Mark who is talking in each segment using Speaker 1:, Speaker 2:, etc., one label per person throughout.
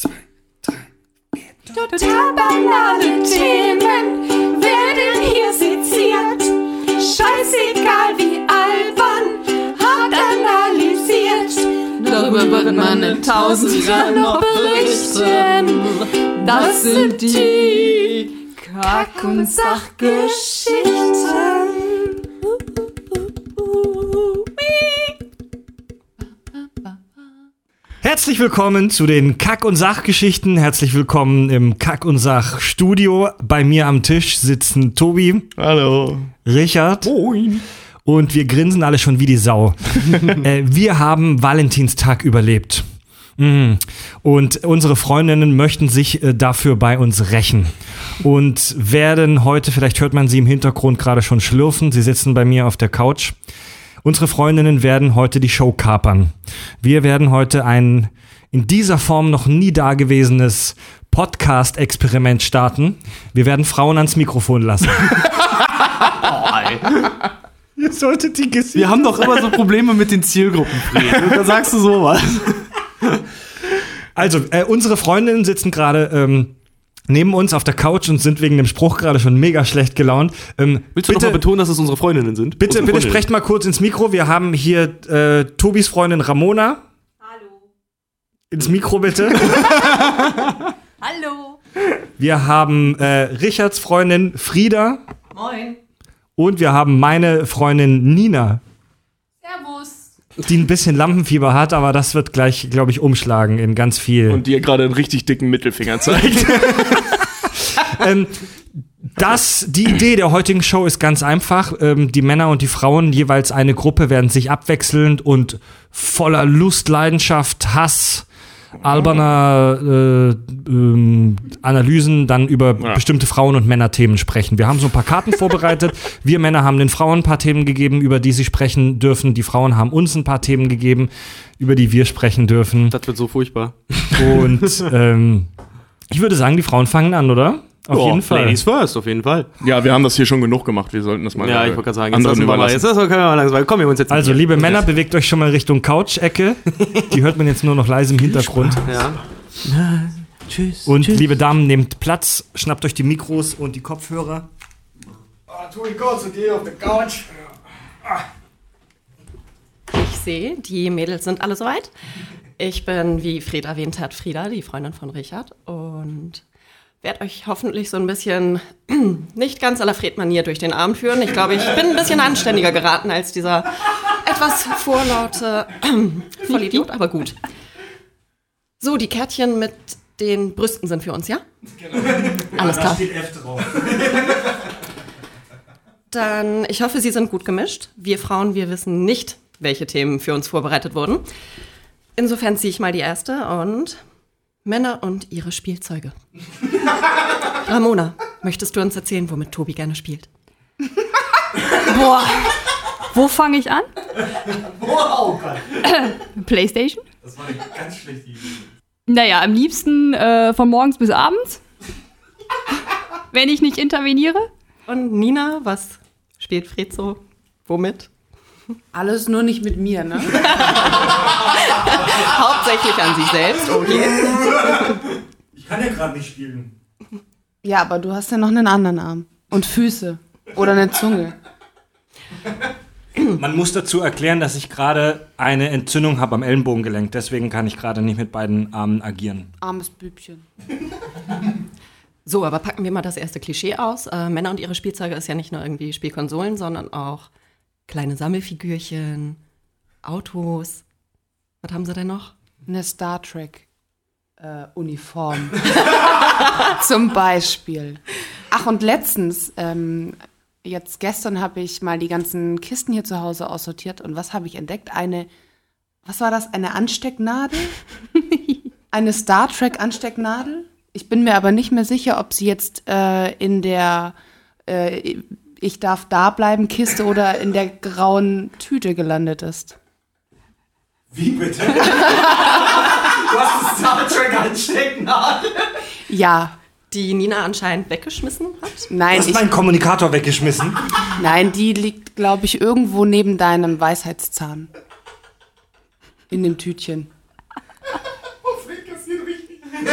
Speaker 1: zwei, drei, vier.
Speaker 2: Total banale Themen werden hier seziert. Scheißegal wie albern, hart analysiert. Darüber wird man in tausend Jahren noch berichten. Das sind die Kack- und Sachgeschichten.
Speaker 1: Herzlich willkommen zu den Kack- und Sachgeschichten. Herzlich willkommen im Kack- und Sach-Studio. Bei mir am Tisch sitzen Tobi,
Speaker 3: Hallo.
Speaker 1: Richard und wir grinsen alle schon wie die Sau. äh, wir haben Valentinstag überlebt. Mhm. Und unsere Freundinnen möchten sich äh, dafür bei uns rächen. Und werden heute, vielleicht hört man sie im Hintergrund gerade schon schlürfen, sie sitzen bei mir auf der Couch. Unsere Freundinnen werden heute die Show kapern. Wir werden heute ein in dieser Form noch nie dagewesenes Podcast-Experiment starten. Wir werden Frauen ans Mikrofon lassen. Ihr solltet die Gesichter
Speaker 3: Wir haben doch immer so Probleme mit den Zielgruppen, Fred. Da sagst du sowas.
Speaker 1: Also, äh, unsere Freundinnen sitzen gerade ähm, neben uns auf der Couch und sind wegen dem Spruch gerade schon mega schlecht gelaunt. Ähm,
Speaker 3: Willst du
Speaker 1: bitte,
Speaker 3: noch mal betonen, dass es unsere Freundinnen sind?
Speaker 1: bitte,
Speaker 3: Unsere
Speaker 1: bitte
Speaker 3: Freundinnen.
Speaker 1: sprecht mal kurz ins Mikro. Wir haben hier äh, Tobis Freundin Ramona.
Speaker 2: Hallo.
Speaker 1: Ins Mikro bitte.
Speaker 2: Hallo.
Speaker 1: Wir haben äh, Richards Freundin Frieda.
Speaker 2: Moin.
Speaker 1: Und wir haben meine Freundin Nina. Die ein bisschen Lampenfieber hat, aber das wird gleich, glaube ich, umschlagen in ganz viel.
Speaker 3: Und dir gerade einen richtig dicken Mittelfinger zeigt.
Speaker 1: ähm, das, die Idee der heutigen Show ist ganz einfach. Ähm, die Männer und die Frauen, jeweils eine Gruppe, werden sich abwechselnd und voller Lust, Leidenschaft, Hass, alberner äh, ähm, Analysen dann über
Speaker 3: Ja.
Speaker 1: bestimmte Frauen- und Männerthemen sprechen. Wir haben so ein paar Karten vorbereitet. Wir Männer haben den Frauen ein paar Themen gegeben, über die sie sprechen dürfen. Die Frauen haben uns ein paar Themen gegeben, über die wir sprechen dürfen.
Speaker 3: Das wird so furchtbar.
Speaker 1: Und ähm, ich würde sagen, die Frauen fangen an, oder? Auf
Speaker 3: Ja,
Speaker 1: jeden Fall.
Speaker 3: Ladies first, auf jeden Fall.
Speaker 4: Ja, wir haben das hier schon genug gemacht. Wir sollten das mal
Speaker 3: Ja, ich wollte gerade sagen, jetzt lassen wir mal, jetzt lassen wir, können wir mal langsam, kommen wir uns jetzt
Speaker 1: Also, liebe Männer, bewegt euch schon mal Richtung Couch-Ecke. Die hört man jetzt nur noch leise im Hintergrund.
Speaker 3: Ja. Tschüss.
Speaker 1: Und liebe Damen, nehmt Platz, schnappt euch die Mikros und die Kopfhörer.
Speaker 2: Ich sehe, die Mädels sind alle soweit. Ich bin, wie Fred erwähnt hat, Frieda, die Freundin von Richard. Und werde euch hoffentlich so ein bisschen nicht ganz à la Fred-Manier durch den Abend führen. Ich glaube, ich bin ein bisschen anständiger geraten als dieser etwas vorlaute Vollidiot, aber gut. So, die Kärtchen mit den Brüsten sind für uns, ja? Alles klar. Dann, ich hoffe, Sie sind gut gemischt. Wir Frauen, wir wissen nicht, welche Themen für uns vorbereitet wurden. Insofern ziehe ich mal die erste und Männer und ihre Spielzeuge. Ramona, möchtest du uns erzählen, womit Tobi gerne spielt?
Speaker 5: Boah. Wo fange ich an? Playstation? Das war eine ganz schlechte Idee. Naja, am liebsten äh, von morgens bis abends. Wenn ich nicht interveniere.
Speaker 2: Und Nina, was spielt Fred so? Womit?
Speaker 6: Alles nur nicht mit mir, ne?
Speaker 2: Hauptsächlich an sich selbst, okay.
Speaker 1: Ich kann ja gerade nicht spielen.
Speaker 6: Ja, aber du hast ja noch einen anderen Arm. Und Füße. Oder eine Zunge.
Speaker 1: Man muss dazu erklären, dass ich gerade eine Entzündung habe am Ellenbogengelenk. Deswegen kann ich gerade nicht mit beiden Armen agieren.
Speaker 6: Armes Bübchen.
Speaker 2: So, aber packen wir mal das erste Klischee aus. Äh, Männer und ihre Spielzeuge ist ja nicht nur irgendwie Spielkonsolen, sondern auch kleine Sammelfigürchen, Autos. Was haben sie denn noch?
Speaker 6: Eine Star Trek äh, Uniform. Zum Beispiel. Ach, und letztens, ähm, jetzt gestern habe ich mal die ganzen Kisten hier zu Hause aussortiert. Und was habe ich entdeckt? Eine, was war das? Eine Anstecknadel? Eine Star Trek Anstecknadel? Ich bin mir aber nicht mehr sicher, ob sie jetzt äh, in der äh, Ich darf da bleiben Kiste oder in der grauen Tüte gelandet ist.
Speaker 1: Wie bitte? du hast das Star Trek Anstecknadel.
Speaker 6: Ja,
Speaker 2: Die Nina anscheinend weggeschmissen hat.
Speaker 1: Du
Speaker 6: nein,
Speaker 1: hast
Speaker 6: ich,
Speaker 1: meinen Kommunikator weggeschmissen.
Speaker 6: nein, die liegt, glaube ich, irgendwo neben deinem Weisheitszahn. In dem Tütchen.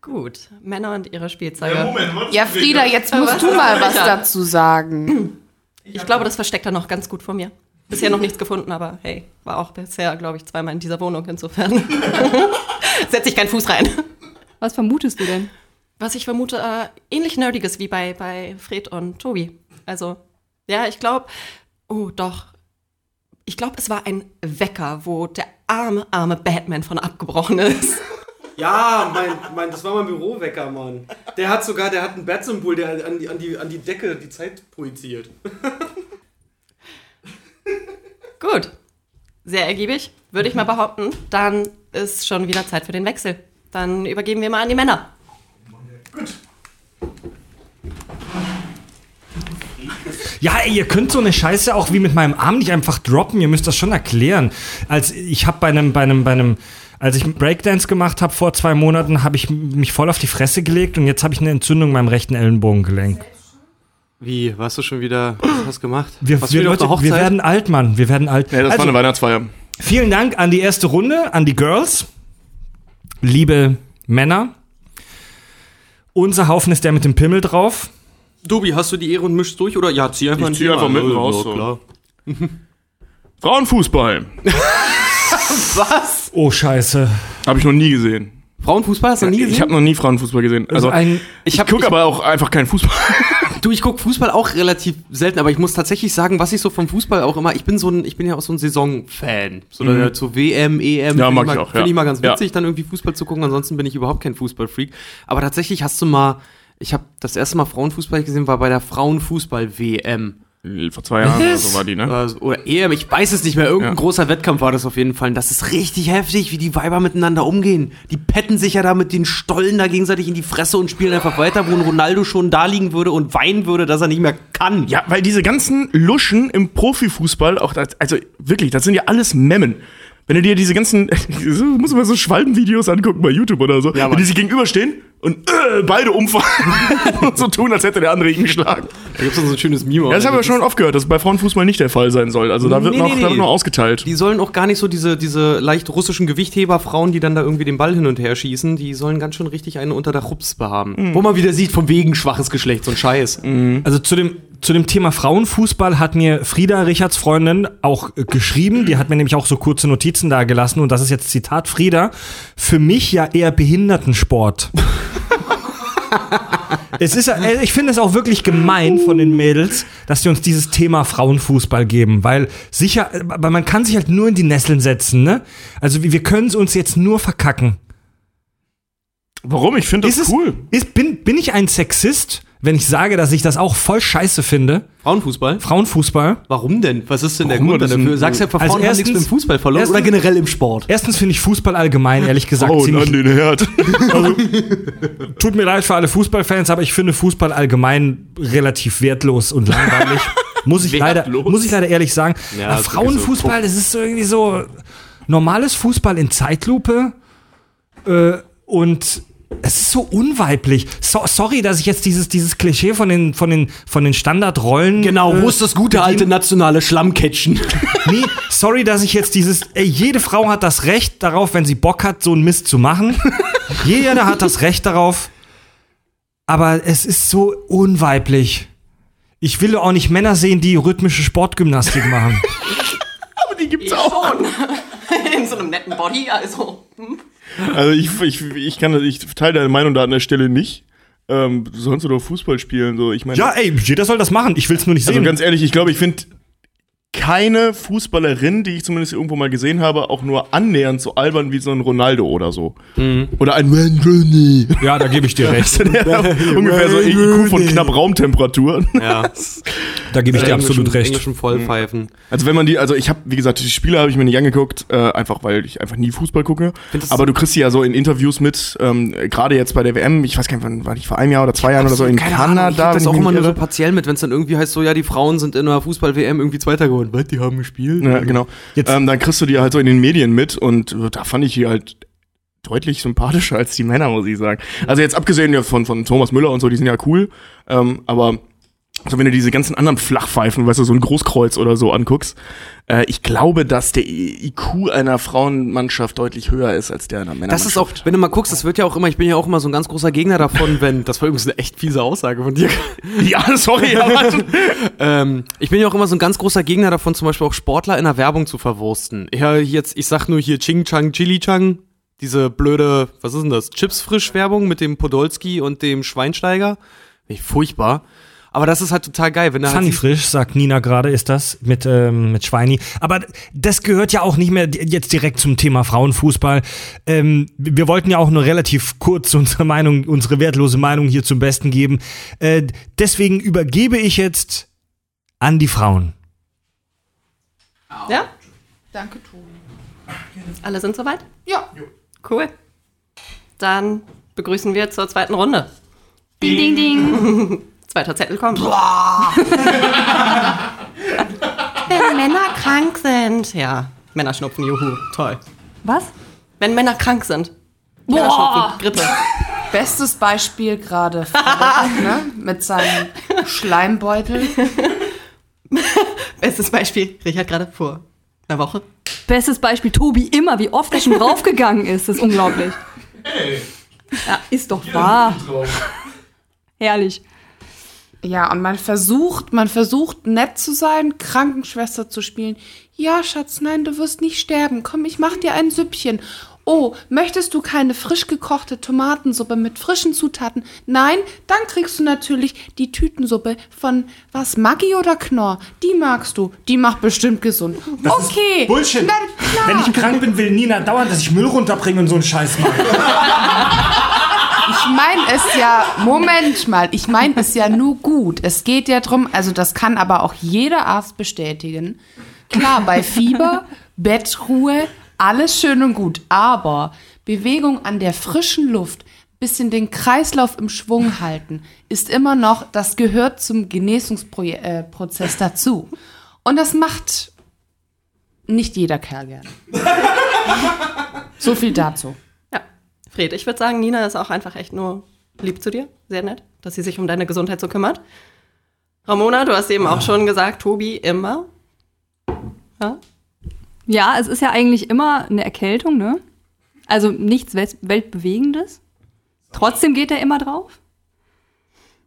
Speaker 2: gut. Männer und ihre Spielzeuge.
Speaker 6: Ja, Frieda, jetzt musst du mal was dazu sagen.
Speaker 2: Ich glaube, das versteckt er noch ganz gut vor mir. Bisher noch nichts gefunden, aber hey, war auch bisher, glaube ich, zweimal in dieser Wohnung. Insofern setze ich keinen Fuß rein.
Speaker 5: Was vermutest du denn?
Speaker 2: Was ich vermute, äh, ähnlich nerdiges wie bei, bei Fred und Tobi. Also, ja, ich glaube, oh doch, ich glaube, es war ein Wecker, wo der arme, arme Batman von abgebrochen ist.
Speaker 7: Ja, mein, mein, das war mein Bürowecker, Mann. Der hat sogar, der hat ein Bat-Symbol, der an die, an, die, an die Decke die Zeit projiziert.
Speaker 2: Gut. Sehr ergiebig, würde ich mal behaupten. Dann ist schon wieder Zeit für den Wechsel. Dann übergeben wir mal an die Männer.
Speaker 1: Ja, ey, ihr könnt so eine Scheiße auch wie mit meinem Arm nicht einfach droppen. Ihr müsst das schon erklären. Als ich habe bei einem, bei einem, bei einem, als ich Breakdance gemacht habe vor zwei Monaten, habe ich mich voll auf die Fresse gelegt und jetzt habe ich eine Entzündung in meinem rechten Ellenbogengelenk.
Speaker 7: Wie, warst du schon wieder, was hast du gemacht?
Speaker 1: Wir, wir,
Speaker 7: wieder
Speaker 1: Leute, wir werden alt, Mann. Wir werden alt.
Speaker 4: Ja, das war
Speaker 1: Also,
Speaker 4: eine Weihnachtsfeier.
Speaker 1: Vielen Dank an die erste Runde, an die Girls. Liebe Männer. Unser Haufen ist der mit dem Pimmel drauf.
Speaker 7: Dubi, hast du die Ehre und mischst durch? Oder ja, zieh einfach
Speaker 4: Ich zieh einfach mitten
Speaker 7: Ja,
Speaker 4: raus, so.
Speaker 7: Klar.
Speaker 4: Frauenfußball.
Speaker 7: Was?
Speaker 1: Oh, scheiße.
Speaker 4: Habe ich noch nie gesehen.
Speaker 7: Frauenfußball hast du noch nie gesehen?
Speaker 4: Ich habe noch nie Frauenfußball gesehen.
Speaker 1: Also
Speaker 4: Also,
Speaker 1: ein,
Speaker 4: ich,
Speaker 7: ich
Speaker 4: gucke aber auch einfach keinen Fußball.
Speaker 7: Du, ich gucke Fußball auch relativ selten, aber ich muss tatsächlich sagen, was ich so vom Fußball auch immer, ich bin so ein, ich bin ja auch so ein Saisonfan. So
Speaker 4: Mhm.
Speaker 7: mhm. so WM, EM,
Speaker 4: Ja, mag
Speaker 7: ich mal,
Speaker 4: auch,
Speaker 7: Finde
Speaker 4: ja.
Speaker 7: ich mal ganz
Speaker 4: Ja.
Speaker 7: witzig, dann irgendwie Fußball zu gucken, ansonsten bin ich überhaupt kein Fußballfreak. Aber tatsächlich hast du mal, ich habe das erste Mal Frauenfußball gesehen, war bei der Frauenfußball-WM.
Speaker 4: Vor zwei Jahren oder so war die, ne?
Speaker 7: Oder, EM, ich weiß es nicht mehr, irgendein
Speaker 4: Ja.
Speaker 7: großer Wettkampf war das auf jeden Fall. Und das ist richtig heftig, wie die Weiber miteinander umgehen. Die petten sich ja da mit den Stollen da gegenseitig in die Fresse und spielen einfach weiter, wo ein Ronaldo schon da liegen würde und weinen würde, dass er nicht mehr kann.
Speaker 4: Ja, weil diese ganzen Luschen im Profifußball, auch das, also wirklich, das sind ja alles Memmen. Wenn du dir diese ganzen, muss man so Schwalbenvideos angucken bei YouTube oder so,
Speaker 7: Ja,
Speaker 4: wenn die sich gegenüberstehen und äh, beide umfallen und so tun, als hätte der andere ihn geschlagen.
Speaker 7: Da gibt's dann so ein schönes Meme.
Speaker 4: Ja, das haben wir schon oft gehört, dass es bei Frauenfußball nicht der Fall sein soll. Also da wird,
Speaker 7: Nee,
Speaker 4: noch,
Speaker 7: nee,
Speaker 4: da wird
Speaker 7: nee.
Speaker 4: noch ausgeteilt.
Speaker 7: Die sollen auch gar nicht so diese, diese leicht russischen Gewichtheberfrauen, die dann da irgendwie den Ball hin und her schießen, die sollen ganz schön richtig eine unter der Chupspe haben. Wo man wieder sieht, von wegen schwaches Geschlecht, so ein Scheiß.
Speaker 1: Also zu dem, zu dem Thema Frauenfußball hat mir Frieda, Richards Freundin, auch äh, geschrieben. Die hat mir nämlich auch so kurze Notizen da gelassen. Und das ist jetzt Zitat Frieda. Für mich ja eher Behindertensport. es ist, äh, ich finde es auch wirklich gemein von den Mädels, dass die uns dieses Thema Frauenfußball geben, weil sicher, aber man kann sich halt nur in die Nesseln setzen, ne? Also wir wir können es uns jetzt nur verkacken.
Speaker 4: Warum? Ich finde das
Speaker 1: Ist es,
Speaker 4: cool.
Speaker 1: Ist, bin, bin ich ein Sexist, wenn ich sage, dass ich das auch voll scheiße finde?
Speaker 7: Frauenfußball?
Speaker 1: Frauenfußball?
Speaker 7: Warum denn? Was ist denn der
Speaker 4: Warum?
Speaker 7: Grund
Speaker 4: Das
Speaker 7: dafür? Sagst ja, Frauen
Speaker 1: Also
Speaker 7: haben nichts mit
Speaker 1: erstens-
Speaker 7: dem Fußball verloren
Speaker 1: erstens-
Speaker 7: oder generell im Sport?
Speaker 1: Erstens finde ich Fußball allgemein, ehrlich gesagt,
Speaker 4: Oh,
Speaker 1: ziemlich.
Speaker 4: an den Herd.
Speaker 1: Tut mir leid für alle Fußballfans, aber ich finde Fußball allgemein relativ wertlos und langweilig. muss, ich leider, muss ich leider ehrlich sagen.
Speaker 7: Ja,
Speaker 1: Frauenfußball, das ist so irgendwie so normales Fußball in Zeitlupe äh, und es ist so unweiblich. So, sorry, dass ich jetzt dieses, dieses Klischee von den, von den, von den Standardrollen.
Speaker 7: Genau,
Speaker 1: äh,
Speaker 7: wo ist das gute alte nationale Schlammcatchen?
Speaker 1: Nee, sorry, dass ich jetzt dieses. Ey, jede Frau hat das Recht darauf, wenn sie Bock hat, so einen Mist zu machen. Jeder hat das Recht darauf. Aber es ist so unweiblich. Ich will auch nicht Männer sehen, die rhythmische Sportgymnastik machen.
Speaker 4: Aber die gibt's auch.
Speaker 2: Schon. In so einem netten Body, also. hm.
Speaker 4: Also ich, ich, ich kann ich teile deine Meinung da an der Stelle nicht. Ähm, du sollst doch Fußball spielen, so. Ich meine,
Speaker 1: ja, ey, jeder soll das machen. Ich will es nur nicht
Speaker 4: also
Speaker 1: sehen.
Speaker 4: ganz ehrlich, ich glaube, ich finde keine Fußballerin, die ich zumindest irgendwo mal gesehen habe, auch nur annähernd so albern wie so ein Ronaldo oder so. Oder ein Wayne Rooney.
Speaker 1: ja, da gebe ich dir recht.
Speaker 4: Ungefähr so IQ von knapp Raumtemperatur.
Speaker 7: Ja,
Speaker 1: Da gebe ich dir absolut recht.
Speaker 7: Englischen Vollpfeifen.
Speaker 4: Also wenn man die, also ich habe, wie gesagt, die Spiele habe ich mir nicht angeguckt, äh, einfach weil ich einfach nie Fußball gucke.
Speaker 7: das-
Speaker 4: Aber du kriegst sie ja so in Interviews mit, ähm, gerade jetzt bei der WM, ich weiß gar nicht, wann war ich vor einem Jahr oder zwei Jahren oder so in Kanada.
Speaker 7: Ahnung, ich hab das
Speaker 4: wenn
Speaker 7: auch immer nur so partiell mit, wenn es dann irgendwie heißt, so ja, die Frauen sind in einer Fußball-WM irgendwie Zweiter geworden. Was, die haben gespielt?
Speaker 4: Ja, genau.
Speaker 1: Jetzt-
Speaker 4: ähm, dann kriegst du die halt so in den Medien mit und äh, da fand ich die halt deutlich sympathischer als die Männer, muss ich sagen. Also jetzt abgesehen von, von Thomas Müller und so, die sind ja cool, ähm, aber also wenn du diese ganzen anderen Flachpfeifen, weißt du, so ein Großkreuz oder so anguckst, äh, ich glaube, dass der IQ einer Frauenmannschaft deutlich höher ist als der einer
Speaker 7: Das
Speaker 4: Männermannschaft.
Speaker 7: ist auch, wenn du mal guckst, das wird ja auch immer, ich bin ja auch immer so ein ganz großer Gegner davon, wenn, das war übrigens eine echt fiese Aussage von dir.
Speaker 4: Ja, sorry, aber
Speaker 7: ähm, ich bin ja auch immer so ein ganz großer Gegner davon, zum Beispiel auch Sportler in der Werbung zu verwursten. Ja, jetzt, ich sag nur hier Ching Chang Chili Chang, diese blöde, was ist denn das, Chips-Frisch-Werbung mit dem Podolski und dem Schweinsteiger. Furchtbar. Aber das ist halt total geil, wenn halt
Speaker 1: Funny
Speaker 7: siehst-
Speaker 1: Frisch, sagt Nina gerade, ist das mit, ähm, mit Schweini. Aber das gehört ja auch nicht mehr jetzt direkt zum Thema Frauenfußball. Ähm, wir wollten ja auch nur relativ kurz unsere Meinung, unsere wertlose Meinung hier zum Besten geben. Äh, deswegen übergebe ich jetzt an die Frauen.
Speaker 2: Ja?
Speaker 6: Danke, Tobi.
Speaker 2: Alle sind soweit?
Speaker 6: Ja.
Speaker 2: Cool. Dann begrüßen wir zur zweiten Runde.
Speaker 5: Ding, ding, ding.
Speaker 2: Zweiter Zettel kommt. Wenn Männer krank sind. Ja, Männerschnupfen, juhu, toll.
Speaker 5: Was?
Speaker 2: Wenn Männer krank sind. Männerschnupfen, Grippe.
Speaker 6: Bestes Beispiel gerade ne? mit seinem Schleimbeutel.
Speaker 2: Bestes Beispiel, Richard gerade vor einer Woche.
Speaker 5: Bestes Beispiel Tobi immer, wie oft er schon draufgegangen ist. Das ist unglaublich. Ja, ist doch wahr. Herrlich.
Speaker 6: Ja, und man versucht, man versucht nett zu sein, Krankenschwester zu spielen. Ja, Schatz, nein, du wirst nicht sterben. Komm, ich mach dir ein Süppchen. Oh, möchtest du keine frisch gekochte Tomatensuppe mit frischen Zutaten? Nein, dann kriegst du natürlich die Tütensuppe von was, Maggi oder Knorr? Die magst du. Die macht bestimmt gesund. okay.
Speaker 1: Bullshit.
Speaker 6: Na.
Speaker 1: Wenn ich krank bin, will Nina dauernd, dass ich Müll runterbringe und so einen Scheiß mache.
Speaker 6: Ich meine es ja, Moment mal, ich meine es ja nur gut. Es geht ja drum, also das kann aber auch jeder Arzt bestätigen. Klar, bei Fieber, Bettruhe, alles schön und gut, aber Bewegung an der frischen Luft, bisschen den Kreislauf im Schwung halten, ist immer noch, das gehört zum Genesungsprozess dazu. Und das macht nicht jeder Kerl gerne. So viel dazu.
Speaker 2: Fred, ich würde sagen, Nina ist auch einfach echt nur lieb zu dir. Sehr nett, dass sie sich um deine Gesundheit so kümmert. Ramona, du hast eben auch schon gesagt, Tobi immer. Ja?
Speaker 5: Ja, es ist ja eigentlich immer eine Erkältung, ne? Also nichts Welt- Weltbewegendes. Trotzdem geht er immer drauf.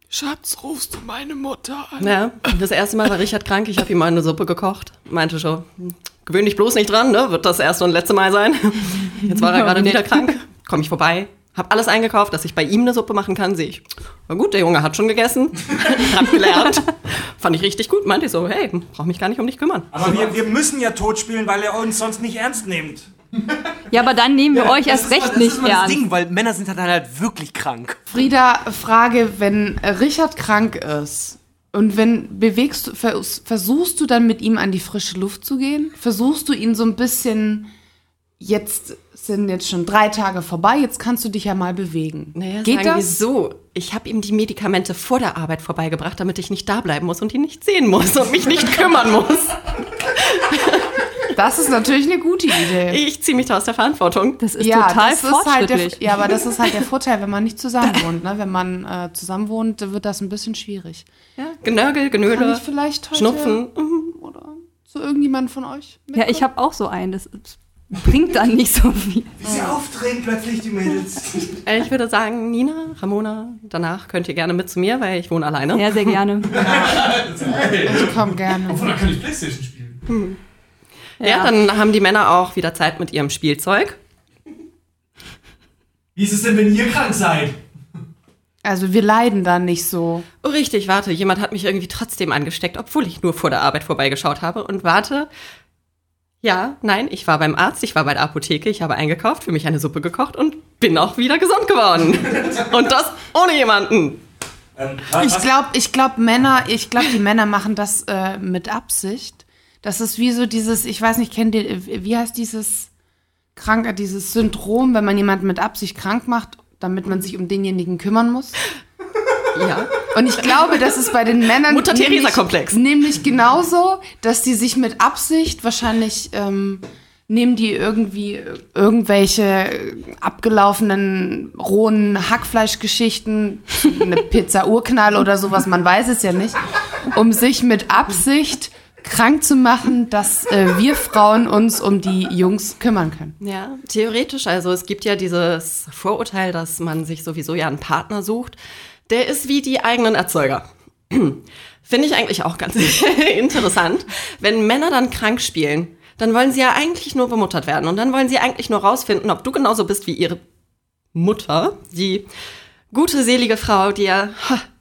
Speaker 6: Schatz, rufst du meine Mutter an?
Speaker 2: Ja, das erste Mal war Richard krank, ich habe ihm mal eine Suppe gekocht. Meinte schon, hm, gewöhn dich bloß nicht dran, ne? Wird das erste und letzte Mal sein. Jetzt war er gerade wieder krank. Komm ich vorbei, hab alles eingekauft, dass ich bei ihm eine Suppe machen kann, sehe ich. Na gut, der Junge hat schon gegessen, hat gelernt. Fand ich richtig gut. Meinte ich so, hey, brauch mich gar nicht um dich kümmern.
Speaker 1: Aber wir, wir müssen ja tot spielen, weil er uns sonst nicht ernst nimmt.
Speaker 5: Ja, aber dann nehmen wir euch erst recht nicht
Speaker 7: das
Speaker 5: ernst.
Speaker 7: Ding, weil Männer sind halt, halt wirklich krank.
Speaker 6: Frieda, Frage, wenn Richard krank ist und wenn bewegst du, vers- versuchst du dann mit ihm an die frische Luft zu gehen? Versuchst du ihn so ein bisschen, jetzt sind jetzt schon drei Tage vorbei, jetzt kannst du dich ja mal bewegen.
Speaker 2: Naja,
Speaker 6: Geht
Speaker 2: sagen wir
Speaker 6: das?
Speaker 2: so. Ich habe ihm die Medikamente vor der Arbeit vorbeigebracht, damit ich nicht da bleiben muss und ihn nicht sehen muss und mich nicht kümmern muss.
Speaker 6: Das ist natürlich eine gute Idee.
Speaker 2: Ich ziehe mich da aus der Verantwortung.
Speaker 5: Das ist total
Speaker 6: das ist halt der,
Speaker 5: fortschrittlich.
Speaker 6: ja, aber das ist halt der Vorteil, wenn man nicht zusammen wohnt. Ne? Wenn man äh, zusammen wohnt, wird das ein bisschen schwierig.
Speaker 2: Ja, Genörgel,
Speaker 6: Kann
Speaker 2: Genöle,
Speaker 6: ich vielleicht heute
Speaker 2: Schnupfen. Mhm.
Speaker 6: oder zu irgendjemand von euch?
Speaker 5: ja, ich habe auch so einen. Das bringt dann nicht so viel.
Speaker 1: Wie sie aufdrehen plötzlich die Mädels.
Speaker 2: Äh, Ich würde sagen, Nina, Ramona, danach könnt ihr gerne mit zu mir, weil ich wohne alleine.
Speaker 5: Ja, sehr gerne.
Speaker 6: Ich komme gerne.
Speaker 3: Da kann ich Playstation spielen.
Speaker 2: Ja. dann haben die Männer auch wieder Zeit mit ihrem Spielzeug.
Speaker 3: Wie ist es denn, wenn ihr krank seid?
Speaker 6: Also wir leiden da nicht so.
Speaker 2: Oh, richtig, warte, jemand hat mich irgendwie trotzdem angesteckt, obwohl ich nur vor der Arbeit vorbeigeschaut habe. Und warte, ja, nein, ich war beim Arzt, ich war bei der Apotheke, ich habe eingekauft, für mich eine Suppe gekocht und bin auch wieder gesund geworden. und das ohne jemanden.
Speaker 6: Ich glaube, ich glaube Männer, ich glaube die Männer machen das äh, mit Absicht. Das ist wie so dieses, ich weiß nicht, kennt ihr, wie heißt dieses krank, dieses Syndrom, wenn man jemanden mit Absicht krank macht, damit man sich um denjenigen kümmern muss?
Speaker 2: Ja.
Speaker 6: Und ich glaube, das ist bei den Männern
Speaker 2: Mutter-Theresa-Komplex.
Speaker 6: Nämlich, nämlich genauso, dass die sich mit Absicht wahrscheinlich ähm, nehmen die irgendwie irgendwelche abgelaufenen rohen Hackfleischgeschichten, eine Pizza Urknall oder sowas, man weiß es ja nicht. um sich mit Absicht krank zu machen, dass äh, wir Frauen uns um die Jungs kümmern können.
Speaker 2: Ja, theoretisch. Also es gibt ja dieses Vorurteil, dass man sich sowieso ja einen Partner sucht. Der ist wie die eigenen Erzeuger. Finde ich eigentlich auch ganz interessant. Wenn Männer dann krank spielen, dann wollen sie ja eigentlich nur bemuttert werden. Und dann wollen sie eigentlich nur rausfinden, ob du genauso bist wie ihre Mutter, die gute, selige Frau, die ja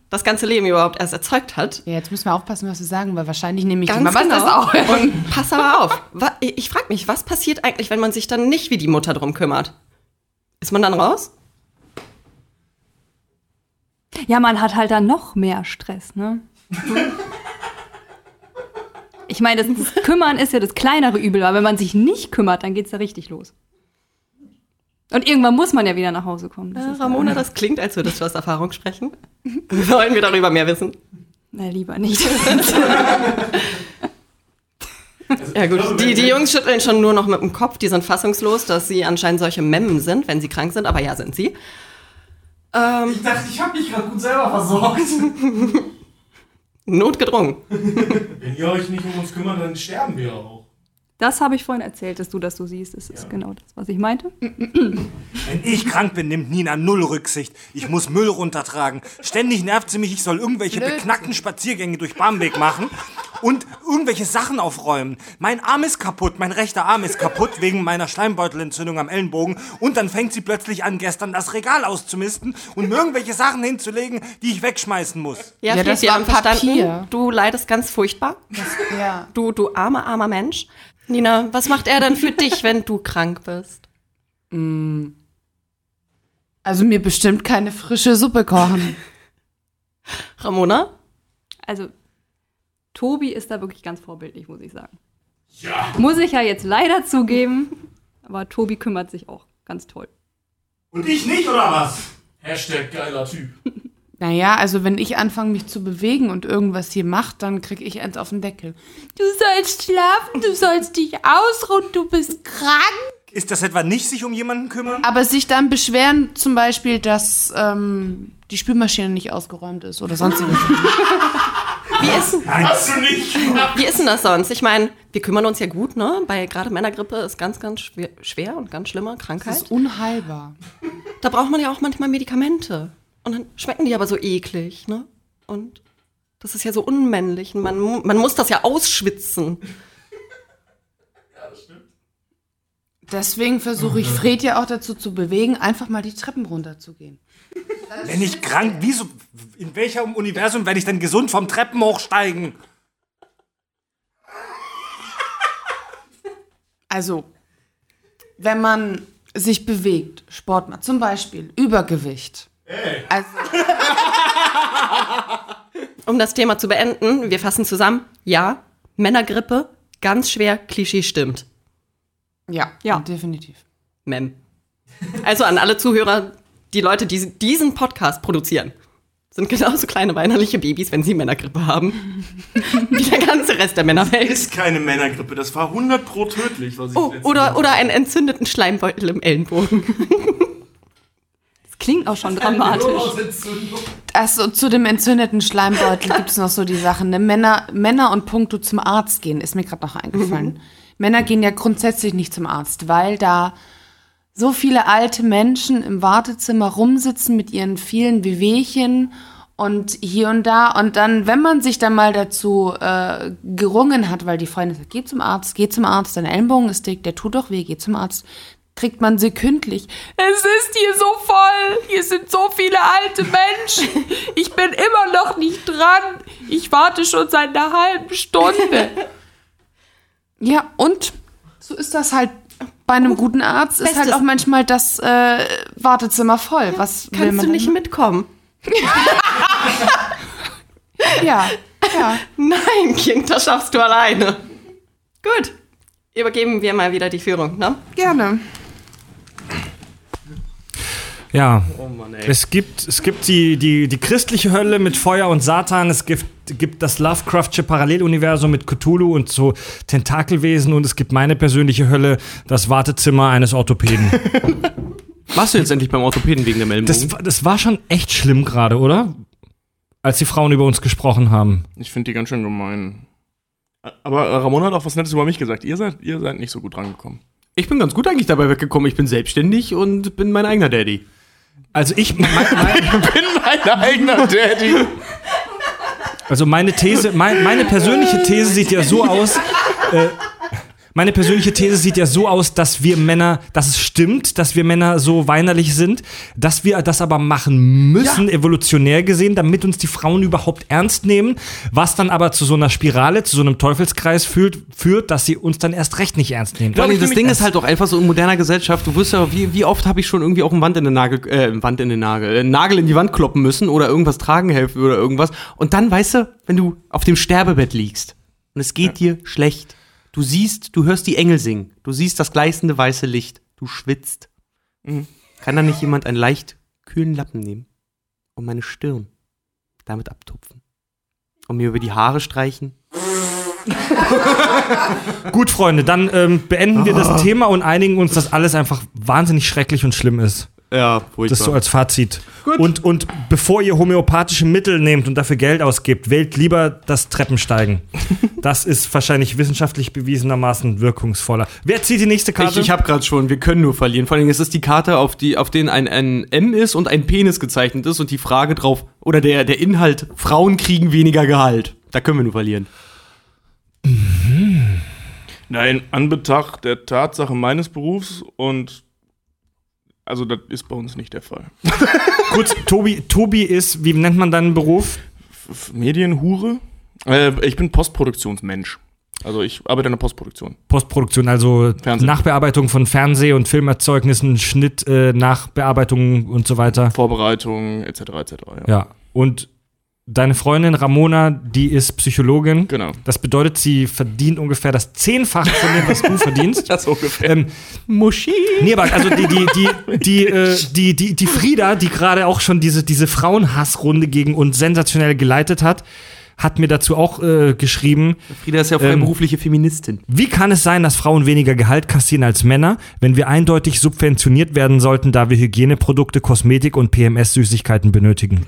Speaker 2: das ganze Leben überhaupt erst erzeugt hat.
Speaker 6: Ja, jetzt müssen wir aufpassen, was wir sagen, weil wahrscheinlich nehme ich
Speaker 2: Ganz
Speaker 6: die Mama
Speaker 2: genau.
Speaker 6: das auch.
Speaker 2: Und pass aber auf. Ich frage mich, was passiert eigentlich, wenn man sich dann nicht wie die Mutter drum kümmert? Ist man dann raus?
Speaker 5: Ja, man hat halt dann noch mehr Stress, ne? Ich meine, das, das Kümmern ist ja das kleinere Übel, aber wenn man sich nicht kümmert, dann geht's ja richtig los. Und irgendwann muss man ja wieder nach Hause kommen. Das ist
Speaker 2: Ramona, das klingt, als würdest du aus Erfahrung sprechen. Wollen wir darüber mehr wissen?
Speaker 5: Na, lieber nicht.
Speaker 2: Ja gut, die, die Jungs schütteln schon nur noch mit dem Kopf. Die sind fassungslos, dass sie anscheinend solche Memmen sind, wenn sie krank sind. Aber ja, sind sie. Ähm,
Speaker 3: Ich dachte, ich habe mich gerade gut selber versorgt.
Speaker 2: notgedrungen.
Speaker 4: Wenn ihr euch nicht um uns kümmert, dann sterben wir auch.
Speaker 5: Das habe ich vorhin erzählt, dass du das so siehst. Das ist genau das, was ich meinte.
Speaker 1: Wenn ich krank bin, nimmt Nina null Rücksicht. Ich muss Müll runtertragen. Ständig nervt sie mich, ich soll irgendwelche
Speaker 6: Blödsinn.
Speaker 1: beknackten Spaziergänge durch Barmbek machen und irgendwelche Sachen aufräumen. Mein Arm ist kaputt, mein rechter Arm ist kaputt wegen meiner Schleimbeutelentzündung am Ellenbogen. Und dann fängt sie plötzlich an, gestern das Regal auszumisten und mir irgendwelche Sachen hinzulegen, die ich wegschmeißen muss.
Speaker 2: Ja,
Speaker 6: Ja, das
Speaker 2: wir
Speaker 6: war
Speaker 2: verstanden.
Speaker 6: Papier.
Speaker 2: Du leidest ganz furchtbar.
Speaker 6: Ja.
Speaker 2: Du, du armer, armer Mensch. Nina, was macht er denn für dich, wenn du krank bist?
Speaker 6: Also mir bestimmt keine frische Suppe kochen.
Speaker 2: Ramona?
Speaker 5: Also, Tobi ist da wirklich ganz vorbildlich, muss ich sagen. Ja. Muss ich ja jetzt leider zugeben. Aber Tobi kümmert sich auch ganz toll.
Speaker 1: Und ich nicht, oder was?
Speaker 3: Hashtag geiler Typ.
Speaker 6: Naja, also wenn ich anfange, mich zu bewegen und irgendwas hier macht, dann krieg ich eins auf den Deckel. Du sollst schlafen, du sollst dich ausruhen, du bist krank.
Speaker 1: Ist das etwa nicht sich um jemanden kümmern?
Speaker 6: Aber sich dann beschweren, zum Beispiel, dass ähm, die Spülmaschine nicht ausgeräumt ist oder sonstiges.
Speaker 2: Wie ist,
Speaker 4: Hast du nicht?
Speaker 2: wie ist denn das sonst? Ich meine, wir kümmern uns ja gut, ne? Bei gerade Männergrippe ist ganz, ganz schwer, schwer und ganz schlimme
Speaker 6: Das
Speaker 2: Krankheit.
Speaker 6: ist unheilbar.
Speaker 2: Da braucht man ja auch manchmal Medikamente. Und dann schmecken die aber so eklig, ne? Und das ist ja so unmännlich. Und Man, man muss das ja ausschwitzen.
Speaker 6: Deswegen versuche ich Fred ja auch dazu zu bewegen, einfach mal die Treppen runterzugehen.
Speaker 1: Wenn ich krank, wieso, in welchem Universum werde ich denn gesund vom Treppen hochsteigen?
Speaker 6: Also, wenn man sich bewegt, Sport macht, zum Beispiel Übergewicht. Also,
Speaker 2: Um das Thema zu beenden, wir fassen zusammen. Ja, Männergrippe, ganz schwer, Klischee stimmt.
Speaker 6: ja,
Speaker 5: Ja.
Speaker 6: definitiv.
Speaker 2: Mem. Also an alle Zuhörer, die Leute, die diesen Podcast produzieren, sind genauso kleine weinerliche Babys, wenn sie Männergrippe haben, wie der ganze Rest der Männerwelt.
Speaker 4: Ist keine Männergrippe, das war 100 pro tödlich, was ich
Speaker 2: Oh, oder, oder einen entzündeten Schleimbeutel im Ellenbogen.
Speaker 5: Klingt auch schon dramatisch.
Speaker 6: Also zu dem entzündeten Schleimbeutel gibt es noch so die Sachen. Ne? Männer, Männer und Punkto zum Arzt gehen, ist mir gerade noch eingefallen. Männer gehen ja grundsätzlich nicht zum Arzt, weil da so viele alte Menschen im Wartezimmer rumsitzen mit ihren vielen Wehwehchen und hier und da. Und dann, wenn man sich dann mal dazu äh, gerungen hat, weil die Freundin sagt, geh zum Arzt, geh zum Arzt, dein Ellenbogen ist dick, der tut doch weh, geh zum Arzt, kriegt man sekündlich. Es ist hier so voll, hier sind so viele alte Menschen. Ich bin immer noch nicht dran. Ich warte schon seit einer halben Stunde. Ja, und so ist das halt bei einem guten Arzt, ist halt
Speaker 2: Bestes.
Speaker 6: auch manchmal das äh, Wartezimmer voll. Was will
Speaker 2: Kannst
Speaker 6: man
Speaker 2: du nicht
Speaker 6: denn?
Speaker 2: mitkommen?
Speaker 6: Ja, ja.
Speaker 2: Nein, Kind, das schaffst du alleine. Gut. Übergeben wir mal wieder die Führung, ne?
Speaker 6: Gerne.
Speaker 1: Ja.
Speaker 7: Oh Mann, ey.
Speaker 1: Es gibt, es gibt die, die, die christliche Hölle mit Feuer und Satan, es gibt, gibt das Lovecraftsche Paralleluniversum mit Cthulhu und so Tentakelwesen und es gibt meine persönliche Hölle, das Wartezimmer eines Orthopäden.
Speaker 7: Warst du jetzt endlich beim Orthopäden wegen dem Ellenbogen?
Speaker 1: Das, war- das war schon echt schlimm gerade, oder? als die Frauen über uns gesprochen haben.
Speaker 4: Ich finde die ganz schön gemein. Aber Ramona hat auch was Nettes über mich gesagt. Ihr seid, ihr seid nicht so gut rangekommen.
Speaker 7: Ich bin ganz gut eigentlich dabei weggekommen. Ich bin selbstständig und bin mein eigener Daddy.
Speaker 1: Also ich, mein, mein,
Speaker 4: Ich bin mein eigener Daddy.
Speaker 1: also meine These, mein, meine persönliche These sieht ja so aus. Äh, meine persönliche These sieht ja so aus, dass wir Männer, dass es stimmt, dass wir Männer so weinerlich sind, dass wir das aber machen müssen, evolutionär gesehen, damit uns die Frauen überhaupt ernst nehmen, was dann aber zu so einer Spirale, zu so einem Teufelskreis führt, führt dass sie uns dann erst recht nicht ernst nehmen.
Speaker 7: Vor allem, das Ding ist halt auch einfach so in moderner Gesellschaft. Du wirst ja, wie, wie oft habe ich schon irgendwie auch einen Wand in den Nagel, äh, Wand in den Nagel, äh, Nagel in die Wand kloppen müssen oder irgendwas tragen helfen oder irgendwas. Und dann, weißt du, wenn du auf dem Sterbebett liegst und es geht dir schlecht, du siehst, du hörst die Engel singen, du siehst das gleißende weiße Licht, du schwitzt. Kann da nicht jemand einen leicht kühlen Lappen nehmen und meine Stirn damit abtupfen und mir über die Haare streichen?
Speaker 1: Gut, Freunde, dann ähm, beenden wir das Thema und einigen uns, dass alles einfach wahnsinnig schrecklich und schlimm ist.
Speaker 7: Ja,
Speaker 1: Das so als Fazit. Und, und bevor ihr homöopathische Mittel nehmt und dafür Geld ausgibt, wählt lieber das Treppensteigen. das ist wahrscheinlich wissenschaftlich bewiesenermaßen wirkungsvoller. Wer zieht die nächste Karte?
Speaker 7: Ich, ich habe gerade schon, wir können nur verlieren. Vor allem, es ist die Karte, auf, die, auf denen ein, ein M ist und ein Penis gezeichnet ist und die Frage drauf, oder der, der Inhalt, Frauen kriegen weniger Gehalt. Da können wir nur verlieren.
Speaker 4: Nein, in Anbetracht der Tatsache meines Berufs und also das ist bei uns nicht der Fall.
Speaker 1: Kurz, Tobi, Tobi ist, wie nennt man deinen Beruf?
Speaker 4: F- Medienhure? Äh, ich bin Postproduktionsmensch. Also ich arbeite in der Postproduktion.
Speaker 1: Postproduktion, also
Speaker 4: Fernsehen.
Speaker 1: Nachbearbeitung von Fernseh- und Filmerzeugnissen, Schnitt, äh, Nachbearbeitung und so weiter.
Speaker 4: Vorbereitung etc. etc. Ja.
Speaker 1: Ja. Und deine Freundin Ramona, die ist Psychologin.
Speaker 4: Genau.
Speaker 1: Das bedeutet, sie verdient ungefähr das Zehnfache von dem, was du verdienst.
Speaker 4: Das ungefähr.
Speaker 1: Ähm,
Speaker 7: Muschi.
Speaker 1: nee, aber also die, die, die, die, äh, die, die, die Frieda, die gerade auch schon diese, diese Frauenhassrunde gegen uns sensationell geleitet hat, hat mir dazu auch äh, geschrieben,
Speaker 7: Frieda ist ja freiberufliche Feministin.
Speaker 1: wie kann es sein, dass Frauen weniger Gehalt kassieren als Männer, wenn wir eindeutig subventioniert werden sollten, da wir Hygieneprodukte, Kosmetik und PMS-Süßigkeiten benötigen?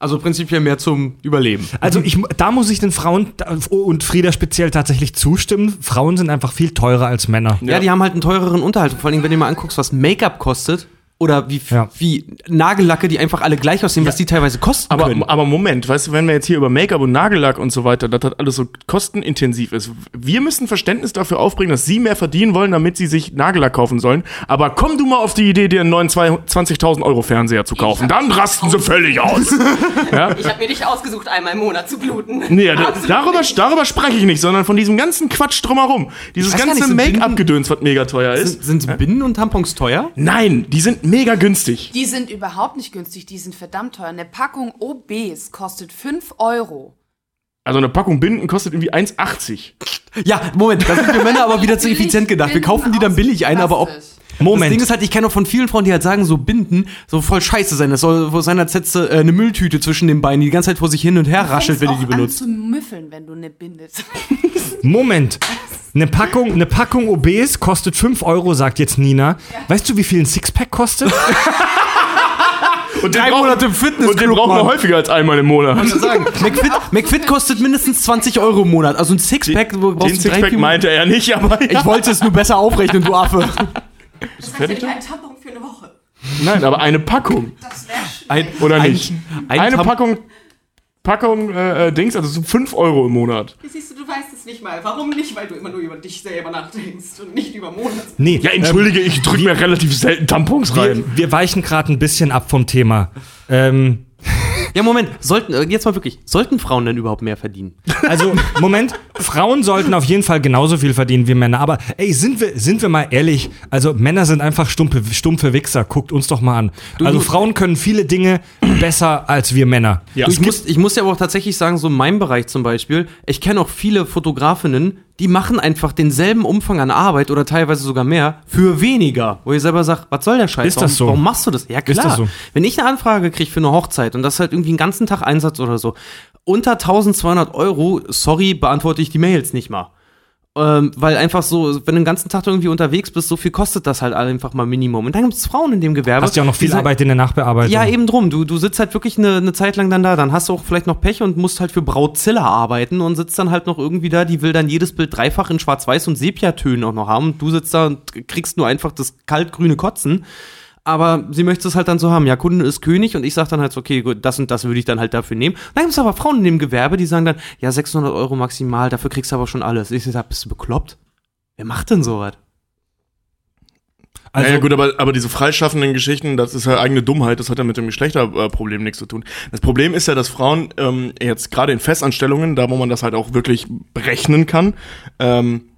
Speaker 7: Also prinzipiell mehr zum Überleben.
Speaker 1: Also ich, da muss ich den Frauen und Frieda speziell tatsächlich zustimmen. Frauen sind einfach viel teurer als Männer.
Speaker 7: Ja, die haben halt einen teureren Unterhalt. Vor allem, wenn du mal anguckst, was Make-up kostet oder wie,
Speaker 1: Ja.
Speaker 7: wie Nagellacke, die einfach alle gleich aussehen, was die teilweise kosten
Speaker 4: Aber,
Speaker 7: können.
Speaker 4: aber Moment, weißt du, wenn wir jetzt hier über Make-up und Nagellack und so weiter, dass das alles so kostenintensiv ist. Wir müssen Verständnis dafür aufbringen, dass sie mehr verdienen wollen, damit sie sich Nagellack kaufen sollen. Aber komm du mal auf die Idee, dir einen neuen 20.000 Euro Fernseher zu kaufen. Dann rasten sie völlig aus. ja?
Speaker 2: Ich habe mir dich ausgesucht, einmal im Monat zu bluten.
Speaker 4: Nee, da, darüber, darüber spreche ich nicht, sondern von diesem ganzen Quatsch drumherum. Dieses ganze
Speaker 7: nicht,
Speaker 4: Make-up-Gedöns, was mega teuer ist.
Speaker 7: Sind, sind Binden und Tampons teuer?
Speaker 4: Nein, die sind mega günstig.
Speaker 6: Die sind überhaupt nicht günstig, die sind verdammt teuer. Eine Packung OBs kostet 5 Euro.
Speaker 4: Also eine Packung Binden kostet irgendwie 1,80.
Speaker 7: Ja, Moment, da sind wir Männer aber wieder zu effizient gedacht. Wir kaufen die dann billig ein, aber ob. Das
Speaker 1: Moment.
Speaker 7: Ding ist halt, ich kenne auch von vielen Frauen, die halt sagen, so Binden soll voll scheiße sein. Das soll wohl sein, als hättest du äh, eine Mülltüte zwischen den Beinen, die die ganze Zeit vor sich hin und her raschelt, wenn du die benutzt.
Speaker 6: An zu müffeln, wenn du eine bindest.
Speaker 1: Moment. Eine Packung, eine Packung OBs kostet 5 Euro, sagt jetzt Nina. Weißt du, wie viel ein Sixpack kostet?
Speaker 4: Und
Speaker 7: Drei Monate im Fitnessclub,
Speaker 4: Und den brauchen wir
Speaker 7: Mann.
Speaker 4: häufiger als einmal im Monat.
Speaker 7: sagen. McFit, McFit kostet mindestens 20 Euro im Monat. Also ein Sixpack, wo brauchst
Speaker 4: Den
Speaker 7: du
Speaker 4: Sixpack meinte er nicht, aber ja.
Speaker 7: Ich wollte es nur besser aufrechnen, du Affe.
Speaker 2: Fertig? Ein Tampon für eine Woche.
Speaker 4: Nein, aber eine Packung.
Speaker 2: Das wäre
Speaker 7: Ein,
Speaker 4: Oder
Speaker 7: ein,
Speaker 4: nicht?
Speaker 7: Ein
Speaker 4: eine
Speaker 7: Tam-
Speaker 4: Packung, Packung äh, äh, Dings, also so 5 Euro im Monat.
Speaker 2: Siehst du, du weißt es nicht mal. Warum nicht? Weil du immer nur über dich selber nachdenkst und nicht über Monate.
Speaker 1: Nee.
Speaker 4: Ja, entschuldige, ich drücke mir relativ selten Tampons
Speaker 1: Wir,
Speaker 4: rein.
Speaker 1: wir weichen gerade ein bisschen ab vom Thema. Ähm,
Speaker 7: Ja, Moment, sollten, äh, jetzt mal wirklich, sollten Frauen denn überhaupt mehr verdienen?
Speaker 1: also, Moment, Frauen sollten auf jeden Fall genauso viel verdienen wie Männer. Aber ey, sind wir, sind wir mal ehrlich, also Männer sind einfach stumpfe, stumpfe Wichser. Guckt uns doch mal an. also
Speaker 7: du-
Speaker 1: Frauen können viele Dinge besser als wir Männer.
Speaker 4: Ja.
Speaker 7: Du, ich, muss, ich muss ja aber auch tatsächlich sagen, so in meinem Bereich zum Beispiel, ich kenne auch viele Fotografinnen, die machen einfach denselben Umfang an Arbeit oder teilweise sogar mehr für weniger. Wo ihr selber sagt, was soll der Scheiß?
Speaker 1: Ist das
Speaker 7: warum,
Speaker 1: so?
Speaker 7: Warum machst du das? Ja, klar.
Speaker 1: das so?
Speaker 7: Wenn ich eine Anfrage kriege für eine Hochzeit und das halt irgendwie einen ganzen Tag Einsatz oder so, unter 1200 Euro, sorry, beantworte ich die Mails nicht mal. Ähm, weil einfach so, wenn du den ganzen Tag irgendwie unterwegs bist, so viel kostet das halt einfach mal Minimum. Und dann gibt es Frauen in dem Gewerbe.
Speaker 1: Hast ja auch noch viel Arbeit in der Nachbearbeitung.
Speaker 7: Ja, eben drum. Du, du sitzt halt wirklich eine, eine Zeit lang dann da, dann hast du auch vielleicht noch Pech und musst halt für Brautzilla arbeiten und sitzt dann halt noch irgendwie da, die will dann jedes Bild dreifach in Schwarz-Weiß und Sepiatönen auch noch haben. Und du sitzt da und kriegst nur einfach das kaltgrüne Kotzen. Aber sie möchte es halt dann so haben. Ja, Kunde ist König und ich sag dann halt so, okay, gut, das und das würde ich dann halt dafür nehmen. Dann gibt es aber Frauen in dem Gewerbe, die sagen dann, ja, 600 Euro maximal, dafür kriegst du aber schon alles. Ich sag, bist du bekloppt? Wer macht denn sowas?
Speaker 1: Also,
Speaker 4: ja, ja, gut, aber, aber diese freischaffenden Geschichten, das ist ja eigene Dummheit, das hat ja mit dem Geschlechterproblem nichts zu tun. Das Problem ist ja, dass Frauen ähm, jetzt gerade in Festanstellungen, da wo man das halt auch wirklich berechnen kann, ähm,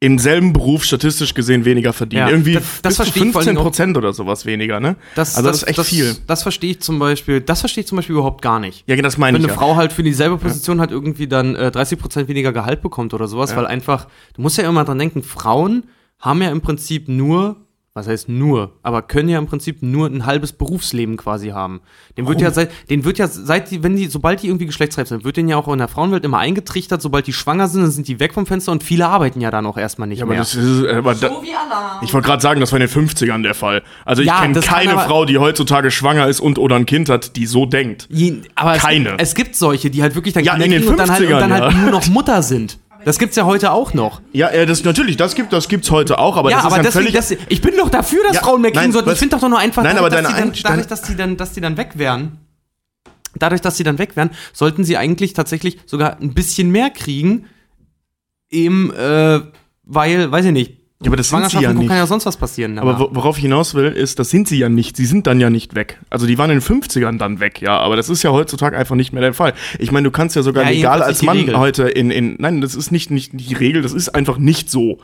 Speaker 4: im selben Beruf statistisch gesehen weniger verdienen.
Speaker 7: Ja,
Speaker 4: Irgendwie
Speaker 7: das- das
Speaker 4: bis zu
Speaker 7: verstehe ich vor allen
Speaker 4: 15
Speaker 7: Dingen auch.
Speaker 4: Prozent oder sowas weniger, ne?
Speaker 7: Das,
Speaker 4: also das, ist echt viel.
Speaker 7: Das verstehe ich zum Beispiel, das verstehe ich zum Beispiel überhaupt gar nicht.
Speaker 4: Ja, das meine
Speaker 7: Wenn
Speaker 4: ich
Speaker 7: eine
Speaker 4: ja.
Speaker 7: Frau halt für dieselbe Position halt irgendwie dann äh, 30% weniger Gehalt bekommt oder sowas, weil einfach, du musst ja immer dran denken, Frauen haben ja im Prinzip nur, was heißt nur, aber können ja im Prinzip nur ein halbes Berufsleben quasi haben. Den wird ja seit, den wird ja seit die, wenn die, sobald die irgendwie geschlechtsreif sind, wird denen ja auch in der Frauenwelt immer eingetrichtert, sobald die schwanger sind, dann sind die weg vom Fenster und viele arbeiten ja dann auch erstmal nicht
Speaker 4: Ja, aber
Speaker 7: mehr.
Speaker 4: das ist, äh, aber da,
Speaker 2: wie Alarm.
Speaker 4: ich wollte gerade sagen, das war in den 50ern der Fall. Also ich
Speaker 7: Ja,
Speaker 4: kenne keine
Speaker 7: aber-
Speaker 4: Frau, die heutzutage schwanger ist und oder ein Kind hat, die so denkt.
Speaker 7: Je, aber
Speaker 4: Keine.
Speaker 7: Es gibt, es gibt solche, die halt wirklich dann
Speaker 4: Ja, in den
Speaker 7: kriegen und dann halt, und dann
Speaker 4: 50ern,
Speaker 7: halt
Speaker 4: ja.
Speaker 7: nur noch Mutter sind. Das gibt's ja heute auch noch.
Speaker 4: Ja, äh, das natürlich, das gibt das gibt's heute auch, aber
Speaker 7: ja,
Speaker 4: das
Speaker 7: aber
Speaker 4: ist
Speaker 7: deswegen,
Speaker 4: völlig
Speaker 7: das, ich bin doch dafür, dass
Speaker 4: Ja,
Speaker 7: Frauen mehr kriegen
Speaker 4: nein,
Speaker 7: sollten. Ich finde doch nur einfach,
Speaker 4: Nein,
Speaker 7: dadurch,
Speaker 4: aber
Speaker 7: dass, dann, dadurch, dass die dann, dass die dann weg wären, dadurch, dass sie dann weg wären, sollten sie eigentlich tatsächlich sogar ein bisschen mehr kriegen, eben, äh, weil, weiß ich nicht,
Speaker 4: Ja, aber das sind sie
Speaker 7: Schwangerschaft
Speaker 4: ja
Speaker 7: kann ja sonst was passieren.
Speaker 4: Aber wo- worauf ich hinaus will, ist, das sind sie ja nicht. Sie sind dann ja nicht weg. Also die waren in den 50ern dann weg, ja. Aber das ist ja heutzutage einfach nicht mehr der Fall. Ich meine, du kannst ja sogar
Speaker 7: Ja,
Speaker 4: legal als Mann
Speaker 7: Regel.
Speaker 4: heute in, in. Nein, das ist nicht, nicht die Regel, das ist einfach nicht so.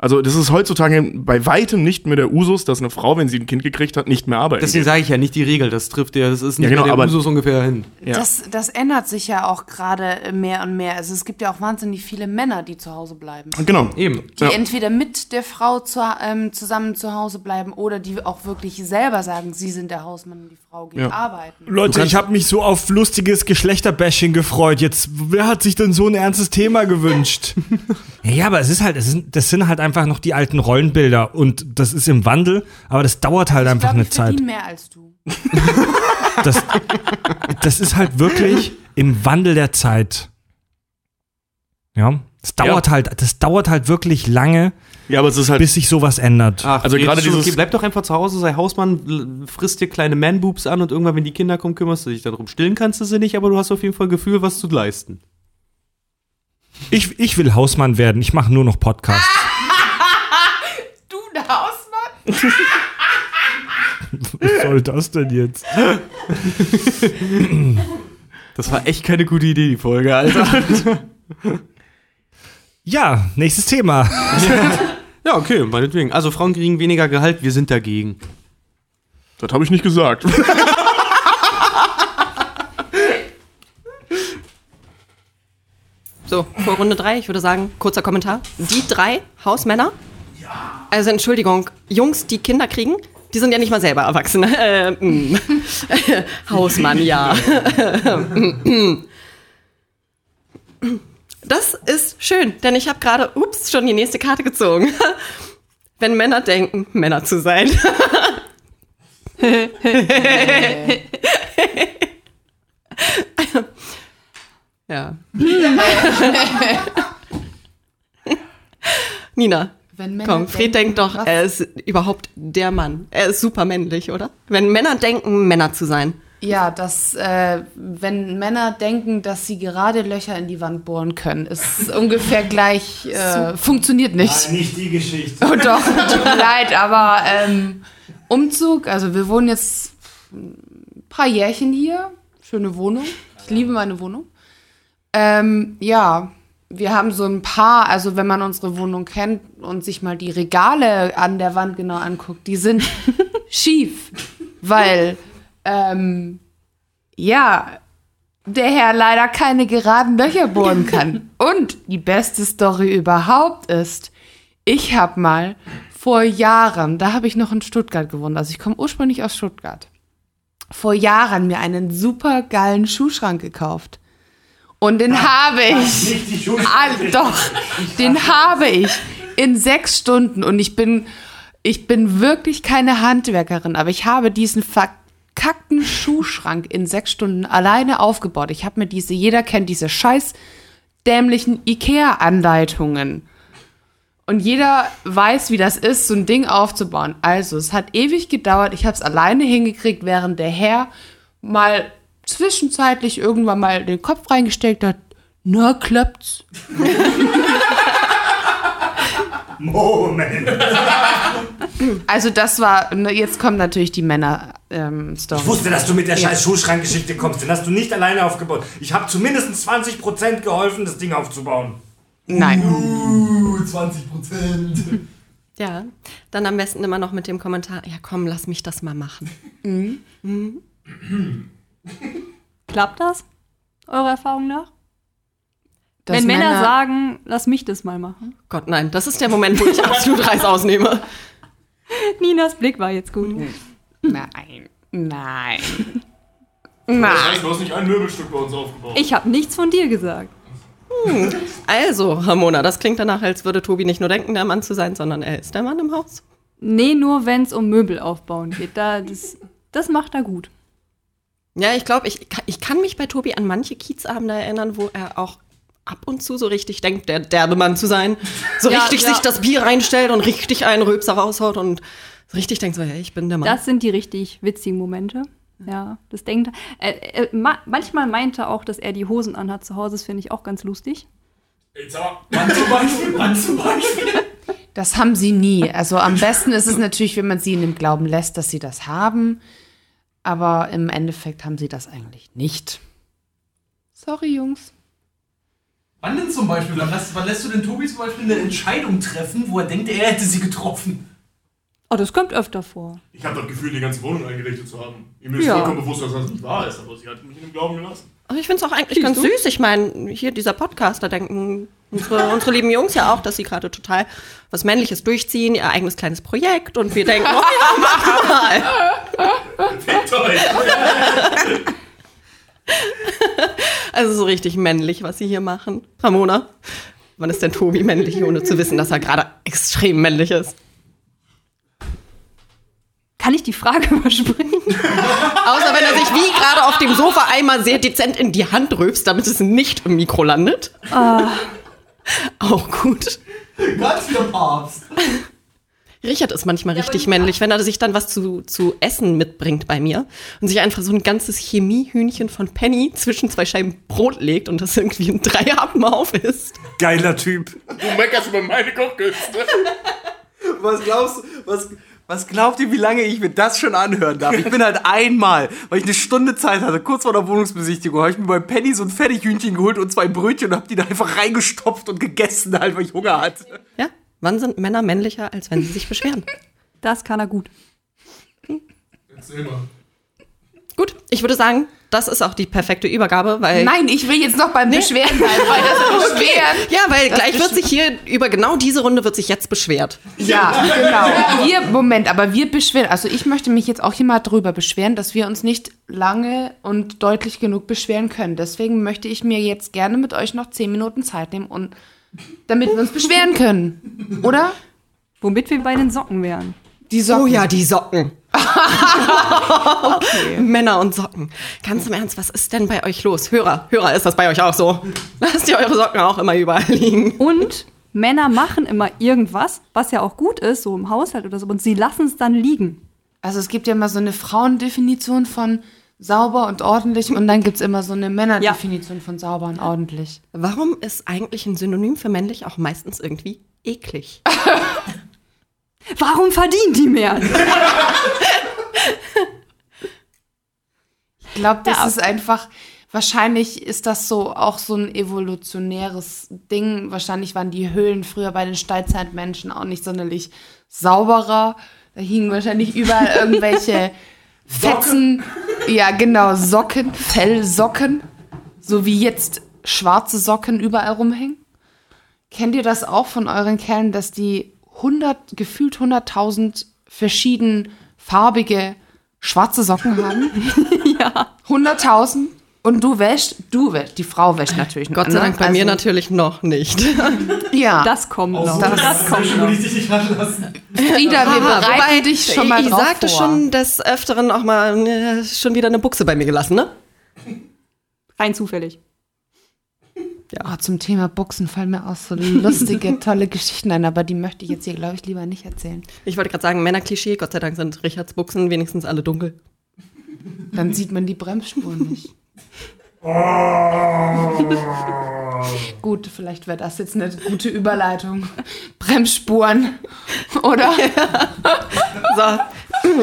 Speaker 4: Also das ist heutzutage bei weitem nicht mehr der Usus, dass eine Frau, wenn sie ein Kind gekriegt hat, nicht mehr arbeiten
Speaker 7: Deswegen sage ich ja nicht die Regel, das trifft ja, das ist nicht
Speaker 4: Ja, genau,
Speaker 7: mehr
Speaker 4: aber-
Speaker 7: der Usus ungefähr hin.
Speaker 4: Ja.
Speaker 6: Das, das ändert sich ja auch gerade mehr und mehr. Also es gibt ja auch wahnsinnig viele Männer, die zu Hause bleiben.
Speaker 4: Genau.
Speaker 7: Eben.
Speaker 6: Die
Speaker 4: Ja.
Speaker 6: entweder mit der Frau zu, ähm, zusammen zu Hause bleiben oder die auch wirklich selber sagen, sie sind der Hausmann und die Frau geht
Speaker 4: Ja.
Speaker 6: arbeiten.
Speaker 1: Leute, ich habe mich so auf lustiges Geschlechterbashing gefreut. Jetzt, wer hat sich denn so ein ernstes Thema gewünscht? ja, aber es ist halt, es sind, das sind halt einfach noch die alten Rollenbilder und das ist im Wandel, aber das dauert halt
Speaker 6: Ich
Speaker 1: einfach
Speaker 6: glaube,
Speaker 1: eine
Speaker 6: ich
Speaker 1: Zeit.
Speaker 6: mehr als du.
Speaker 1: Das, das ist halt wirklich im Wandel der Zeit. Ja, das dauert halt, das dauert halt wirklich lange,
Speaker 4: Ja, aber es ist halt.
Speaker 1: bis sich sowas ändert.
Speaker 7: Ach,
Speaker 4: Also gerade dieses-
Speaker 7: Okay, bleib doch einfach zu Hause, sei Hausmann, frisst dir kleine Man-Boobs an und irgendwann, wenn die Kinder kommen, kümmerst du dich darum. Stillen kannst du sie nicht, aber du hast auf jeden Fall Gefühl, was zu leisten.
Speaker 1: Ich, ich will Hausmann werden, ich mache nur noch Podcasts. Was soll das denn jetzt?
Speaker 7: Das war echt keine gute Idee, die Folge, Alter.
Speaker 1: Ja, nächstes Thema.
Speaker 7: ja, okay, meinetwegen. Also Frauen kriegen weniger Gehalt, wir sind dagegen.
Speaker 4: Das habe ich nicht gesagt.
Speaker 2: So, vor Runde drei, ich würde sagen, kurzer Kommentar. Die drei Hausmänner. Also Entschuldigung, Jungs, die Kinder kriegen, die sind ja nicht mal selber Erwachsene. Äh, mm. Hausmann, ja. Das ist schön, denn ich habe gerade, ups, schon die nächste Karte gezogen. Wenn Männer denken, Männer zu sein. ja. Nina,
Speaker 6: Wenn Männer
Speaker 2: komm, Fred
Speaker 6: denken,
Speaker 2: denkt doch,
Speaker 6: was?
Speaker 2: er ist überhaupt der Mann. Er ist super männlich, oder? Wenn Männer denken, Männer zu sein.
Speaker 6: Ja, dass, äh, wenn Männer denken, dass sie gerade Löcher in die Wand bohren können, ist ungefähr gleich, äh, funktioniert nicht.
Speaker 1: Nicht die Geschichte.
Speaker 6: Oh doch, tut mir leid, aber ähm, Umzug, also wir wohnen jetzt ein paar Jährchen hier, schöne Wohnung, ich liebe meine Wohnung. Ähm, ja, wir haben so ein paar, also wenn man unsere Wohnung kennt und sich mal die Regale an der Wand genau anguckt, die sind schief, weil, ähm, ja, der Herr leider keine geraden Löcher bohren kann. Und die beste Story überhaupt ist, ich habe mal vor Jahren, da habe ich noch in Stuttgart gewohnt, also ich komme ursprünglich aus Stuttgart, vor Jahren mir einen super geilen Schuhschrank gekauft. Und den habe ich. Ah, doch, den habe ich in sechs Stunden. Und ich bin, ich bin wirklich keine Handwerkerin, aber ich habe diesen verkackten Schuhschrank in sechs Stunden alleine aufgebaut. Ich habe mir diese, jeder kennt diese scheiß dämlichen Ikea-Anleitungen. Und jeder weiß, wie das ist, so ein Ding aufzubauen. Also, es hat ewig gedauert. Ich habe es alleine hingekriegt, während der Herr mal zwischenzeitlich irgendwann mal den Kopf reingesteckt hat. Na, klappt's.
Speaker 1: Moment.
Speaker 6: Also, das war, ne, jetzt kommt natürlich die Männer-Story.
Speaker 1: Ich wusste, dass du mit der scheiß Schuhschrankgeschichte kommst. Den hast du nicht alleine aufgebaut. Ich habe zumindest 20% geholfen, das Ding aufzubauen.
Speaker 6: Nein.
Speaker 3: 20 Prozent.
Speaker 2: Ja, dann am besten immer noch mit dem Kommentar, ja komm, lass mich das mal machen.
Speaker 5: Klappt das? Eurer Erfahrung nach?
Speaker 6: Dass
Speaker 5: Wenn Männer, sagen, lass mich das mal machen.
Speaker 2: Gott, nein, das ist der Moment, wo ich absolut Reis ausnehme.
Speaker 5: Ninas Blick war jetzt gut.
Speaker 6: Nein. Nein.
Speaker 4: Das
Speaker 6: Nein.
Speaker 4: heißt, du hast nicht ein Möbelstück bei uns aufgebaut.
Speaker 5: Ich habe nichts von dir gesagt.
Speaker 2: Also, Ramona, das klingt danach, als würde Tobi nicht nur denken, der Mann zu sein, sondern er ist der Mann im Haus.
Speaker 5: Nee, nur wenn es um Möbel aufbauen geht. Da, das, das macht er gut.
Speaker 2: Ja, ich glaube, ich, ich kann mich bei Tobi an manche Kiezabende erinnern, wo er auch ab und zu so richtig denkt, der derbe Mann zu sein. So
Speaker 5: Ja,
Speaker 2: richtig
Speaker 5: ja.
Speaker 2: sich das Bier reinstellt und richtig einen Röpser raushaut und so richtig denkt so, ja, ich bin der Mann.
Speaker 5: Das sind die richtig witzigen Momente. Ja, das denkt er. Äh, äh, ma manchmal meint er auch, dass er die Hosen anhat zu Hause. Das finde ich auch ganz lustig.
Speaker 3: Wann zum Beispiel? Wann zum Beispiel?
Speaker 6: Das haben sie nie. Also am besten ist es natürlich, wenn man sie in dem Glauben lässt, dass sie das haben. Aber im Endeffekt haben sie das eigentlich nicht. Sorry, Jungs.
Speaker 3: Wann denn zum Beispiel? Wann lässt, wann lässt du den Tobi zum Beispiel eine Entscheidung treffen, wo er denkt, er hätte sie getroffen?
Speaker 5: Oh, das kommt öfter vor.
Speaker 4: ich habe das Gefühl, die ganze Wohnung eingerichtet zu haben. Ihm ist
Speaker 5: Ja.
Speaker 4: vollkommen bewusst, dass das nicht wahr ist, aber sie hat mich in dem Glauben gelassen.
Speaker 2: Ich finde es auch eigentlich ganz süß. Ich meine, hier dieser Podcast, da denken unsere, unsere lieben Jungs ja auch, dass sie gerade total was Männliches durchziehen, ihr eigenes kleines Projekt und wir denken, oh ja, mach mal. Also so richtig männlich, was sie hier machen. Ramona, wann ist denn Tobi männlich, ohne zu wissen, dass er gerade extrem männlich ist?
Speaker 5: Kann ich die Frage überspringen?
Speaker 2: Außer wenn er sich wie gerade auf dem Sofa einmal sehr dezent in die Hand rülpst, damit es nicht im Mikro landet. Auch gut.
Speaker 3: Ganz wieder Papst.
Speaker 2: Richard ist manchmal richtig männlich, wenn er sich dann was zu, zu essen mitbringt bei mir und sich einfach so ein ganzes Chemiehühnchen von Penny zwischen zwei Scheiben Brot legt und das irgendwie in drei Happen auf ist.
Speaker 1: Geiler Typ.
Speaker 4: Du meckerst über meine Kochkünste.
Speaker 7: Was glaubst du, was, was glaubt ihr, wie lange ich mir das schon anhören darf? Ich bin halt einmal, weil ich eine Stunde Zeit hatte, kurz vor der Wohnungsbesichtigung, habe ich mir bei Penny so ein Fertighühnchen geholt und zwei Brötchen und hab die da einfach reingestopft und gegessen, halt, weil ich Hunger hatte.
Speaker 2: Ja, wann sind Männer männlicher, als wenn sie sich beschweren?
Speaker 5: Das kann er gut.
Speaker 4: Erzähl mal.
Speaker 2: Gut, ich würde sagen, das ist auch die perfekte Übergabe, weil
Speaker 6: Nein, ich will jetzt noch beim Beschweren bleiben, weil das Beschweren.
Speaker 2: ja, weil
Speaker 6: Das
Speaker 2: gleich wird sich hier über genau diese Runde wird sich jetzt beschwert.
Speaker 6: Ja, genau. Wir, Moment, aber wir beschweren, also ich möchte mich jetzt auch hier mal drüber beschweren, dass wir uns nicht lange und deutlich genug beschweren können. Deswegen möchte ich mir jetzt gerne mit euch noch zehn Minuten Zeit nehmen, und, damit wir uns beschweren können. Oder?
Speaker 5: Womit wir bei den Socken wären.
Speaker 6: Die Socken.
Speaker 2: Oh ja, die Socken. Männer und Socken. Ganz im Ernst, was ist denn bei euch los? Hörer, Hörer, ist das bei euch auch so? Lasst ihr eure Socken auch immer überall liegen?
Speaker 5: Und Männer machen immer irgendwas, was ja auch gut ist, so im Haushalt oder so, und sie lassen es dann liegen.
Speaker 6: Also es gibt ja immer so eine Frauendefinition von sauber und ordentlich und dann gibt es immer so eine Männerdefinition von sauber und ordentlich.
Speaker 2: Warum ist eigentlich ein Synonym für männlich auch meistens irgendwie eklig?
Speaker 5: Warum verdienen die mehr?
Speaker 6: Ich glaube, das
Speaker 5: Ja.
Speaker 6: ist einfach, wahrscheinlich ist das so auch so ein evolutionäres Ding. Wahrscheinlich waren die Höhlen früher bei den Steinzeitmenschen auch nicht sonderlich sauberer. Da hingen wahrscheinlich überall irgendwelche Fetzen. Ja, genau, Socken, Fellsocken. So wie jetzt schwarze Socken überall rumhängen. Kennt ihr das auch von euren Kerlen, dass die 100, gefühlt 100.000 verschieden farbige schwarze Socken haben?
Speaker 5: ja.
Speaker 6: 100.000 und du wäschst, du wäschst, die Frau wäscht natürlich.
Speaker 2: Gott sei
Speaker 6: ne?
Speaker 2: Dank bei mir
Speaker 6: Also,
Speaker 2: natürlich noch nicht.
Speaker 6: Ja,
Speaker 5: Das kommt noch.
Speaker 6: das,
Speaker 5: Das kommt noch.
Speaker 3: Ich dich nicht ranlassen.
Speaker 6: Frieda, wir
Speaker 2: Aha,
Speaker 6: bereiten dich schon mal
Speaker 2: ich
Speaker 6: drauf
Speaker 2: sagte
Speaker 6: vor.
Speaker 2: schon des Öfteren auch mal äh, schon wieder eine Buchse bei mir gelassen, ne?
Speaker 5: Rein zufällig.
Speaker 6: Oh, zum Thema Buchsen fallen mir auch so lustige, tolle Geschichten ein, aber die möchte ich jetzt hier, glaube ich, lieber nicht erzählen.
Speaker 2: Ich wollte gerade sagen, Männerklischee, Gott sei Dank sind Richards Buchsen wenigstens alle dunkel.
Speaker 6: Dann sieht man die Bremsspuren nicht. Gut, vielleicht wäre das jetzt eine gute Überleitung. Bremsspuren, oder?
Speaker 2: So,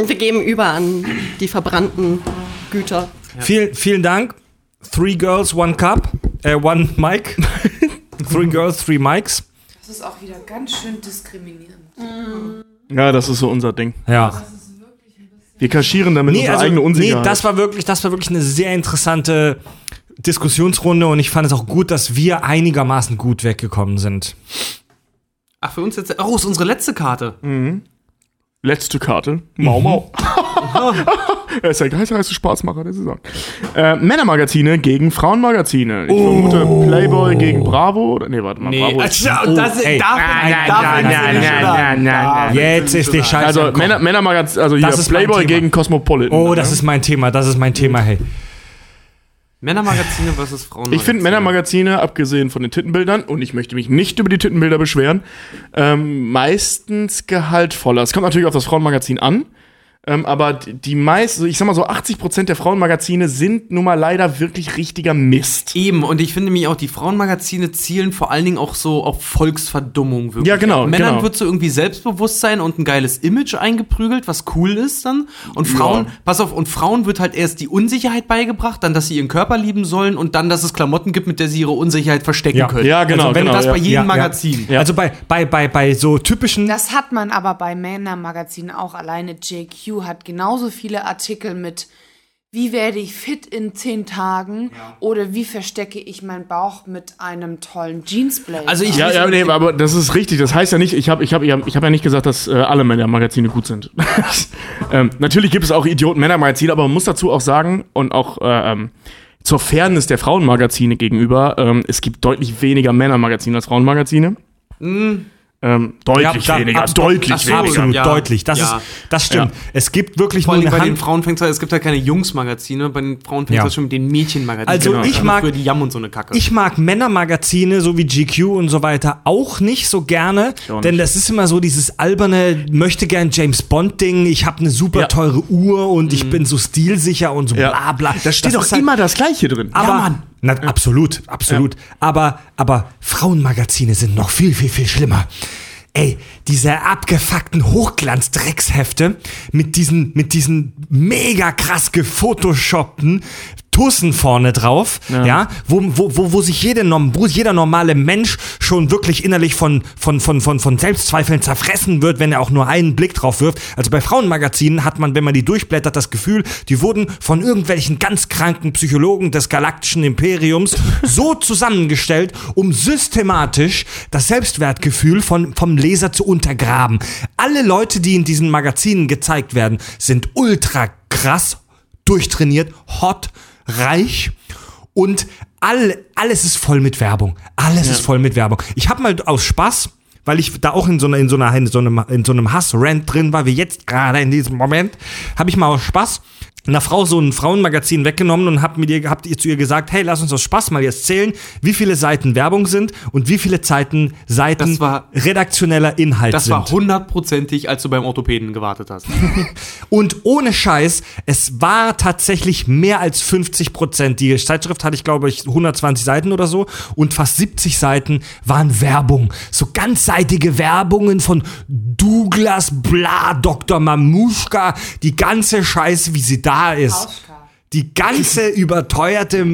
Speaker 2: wir geben über an die verbrannten Güter.
Speaker 1: Vielen, vielen Dank. Three Girls, One Cup, äh, One Mic. three Girls, Three Mics.
Speaker 6: Das ist auch wieder ganz schön diskriminierend.
Speaker 4: Ja, das ist so unser Ding.
Speaker 1: Ja.
Speaker 4: Wir kaschieren damit unsere eigene
Speaker 1: nee,
Speaker 4: Unsicherheit.
Speaker 1: das war wirklich, das war wirklich eine sehr interessante Diskussionsrunde und ich fand es auch gut, dass wir einigermaßen gut weggekommen sind.
Speaker 7: Ach, für uns jetzt. Oh, ist unsere letzte Karte.
Speaker 4: Letzte Karte. Mau Mau. er ist der heiße Spaßmacher der Saison. Äh, Männermagazine gegen Frauenmagazine. Ich vermute Playboy gegen Bravo. Oder, nee, warte mal. Bravo ist,
Speaker 7: das
Speaker 1: ey.
Speaker 7: darf
Speaker 1: Jetzt ist die Scheiße.
Speaker 4: also. Männer, Männermagazin, also hier
Speaker 1: Das
Speaker 4: Playboy gegen Cosmopolitan.
Speaker 1: Oh, das ist mein Thema, das ist mein Thema, hey.
Speaker 7: Männermagazine versus Frauenmagazine.
Speaker 4: Ich finde Männermagazine, abgesehen von den Tittenbildern, und ich möchte mich nicht über die Tittenbilder beschweren, ähm, meistens gehaltvoller. Es kommt natürlich auf das Frauenmagazin an, ähm, aber die die meist, ich sag mal so 80% der Frauenmagazine sind nun mal leider wirklich richtiger Mist.
Speaker 7: Eben, und ich finde nämlich auch, die Frauenmagazine zielen vor allen Dingen auch so auf Volksverdummung wirklich.
Speaker 4: Ja, genau,
Speaker 7: Männern
Speaker 4: genau.
Speaker 7: wird so irgendwie Selbstbewusstsein und ein geiles Image eingeprügelt, was cool ist dann. Und Frauen, pass auf, und Frauen wird halt erst die Unsicherheit beigebracht, dann, dass sie ihren Körper lieben sollen und dann, dass es Klamotten gibt, mit der sie ihre Unsicherheit verstecken
Speaker 1: Ja.
Speaker 7: können.
Speaker 4: Ja, genau,
Speaker 7: Also, wenn
Speaker 4: genau,
Speaker 7: das
Speaker 4: ja.
Speaker 7: bei jedem
Speaker 1: Ja, ja.
Speaker 7: Magazin.
Speaker 4: Ja.
Speaker 1: Also bei, bei, bei, bei so typischen.
Speaker 6: Das hat man aber bei Männermagazinen auch. Alleine JQ hat genauso viele Artikel mit wie werde ich fit in zehn Tagen oder wie verstecke ich meinen Bauch mit einem tollen Jeansblazer.
Speaker 7: Also ich
Speaker 4: Ja, ja, nee, aber das ist richtig. Das heißt ja nicht, ich habe ich hab, ich hab ja nicht gesagt, dass äh, alle Männermagazine gut sind. ähm, natürlich gibt es auch Idioten-Männermagazine, aber man muss dazu auch sagen und auch äh, ähm, zur Fairness der Frauenmagazine gegenüber, ähm, es gibt deutlich weniger Männermagazine als Frauenmagazine. Ähm, deutlich
Speaker 1: Ja, da-
Speaker 4: weniger,
Speaker 1: ab-
Speaker 4: deutlich
Speaker 7: so,
Speaker 4: weniger.
Speaker 1: Absolut
Speaker 7: Ja.
Speaker 1: deutlich. Das,
Speaker 7: Ja.
Speaker 1: ist, das stimmt. Es gibt wirklich
Speaker 7: Vor
Speaker 1: nur
Speaker 7: allem
Speaker 1: eine
Speaker 7: bei den. Frauen fängt es es gibt halt keine Jungsmagazine, bei den Frauen fängt es schon mit den Mädchenmagazinen.
Speaker 1: Also
Speaker 7: an.
Speaker 1: ich
Speaker 7: Also
Speaker 1: mag-
Speaker 7: die Jam und so eine Kacke.
Speaker 1: Ich mag Männermagazine, so wie GQ und so weiter, auch nicht so gerne,
Speaker 4: auch
Speaker 1: denn
Speaker 4: nicht.
Speaker 1: das ist immer so dieses alberne, möchte gern James Bond Ding, ich habe eine super teure Uhr und ich bin so stilsicher und so bla bla.
Speaker 4: Da steht
Speaker 1: Das
Speaker 4: doch
Speaker 1: halt-
Speaker 4: immer das Gleiche drin.
Speaker 1: Aber, Na, absolut, absolut. Aber, aber Frauenmagazine sind noch viel, viel, viel schlimmer. Ey, diese abgefuckten Hochglanz-Dreckshefte mit diesen, mit diesen mega krass gefotoshoppten Tussen vorne drauf, ja, wo, wo, wo, wo sich jede, norm- wo jeder normale Mensch schon wirklich innerlich von, von, von, von, von Selbstzweifeln zerfressen wird, wenn er auch nur einen Blick drauf wirft. Also bei Frauenmagazinen hat man, wenn man die durchblättert, das Gefühl, die wurden von irgendwelchen ganz kranken Psychologen des galaktischen Imperiums so zusammengestellt, um systematisch das Selbstwertgefühl von, vom Leser zu untergraben. Alle Leute, die in diesen Magazinen gezeigt werden, sind ultra krass, durchtrainiert, hot, reich und all, alles ist voll mit Werbung. Alles ist voll mit Werbung. Ich habe mal aus Spaß, weil ich da auch in so einer in so einer in so einem in so einem Hass-Rant drin war, wie jetzt gerade in diesem Moment, habe ich mal aus Spaß einer Frau so ein Frauenmagazin weggenommen und hab mit ihr habt ihr zu ihr gesagt, hey, lass uns aus Spaß mal jetzt zählen, wie viele Seiten Werbung sind und wie viele Seiten Seiten
Speaker 7: Das war-
Speaker 1: redaktioneller Inhalt
Speaker 7: das
Speaker 1: sind.
Speaker 7: war hundertprozentig, als du beim Orthopäden gewartet hast.
Speaker 1: Und ohne Scheiß, es war tatsächlich mehr als 50 Prozent. Die Zeitschrift hatte ich, glaube ich, 120 Seiten oder so. Und fast 70 Seiten waren Werbung. So ganzseitige Werbungen von Douglas Bla, Dr. Mamuschka. Die ganze Scheiße, wie sie da ist. Die ganze überteuerte...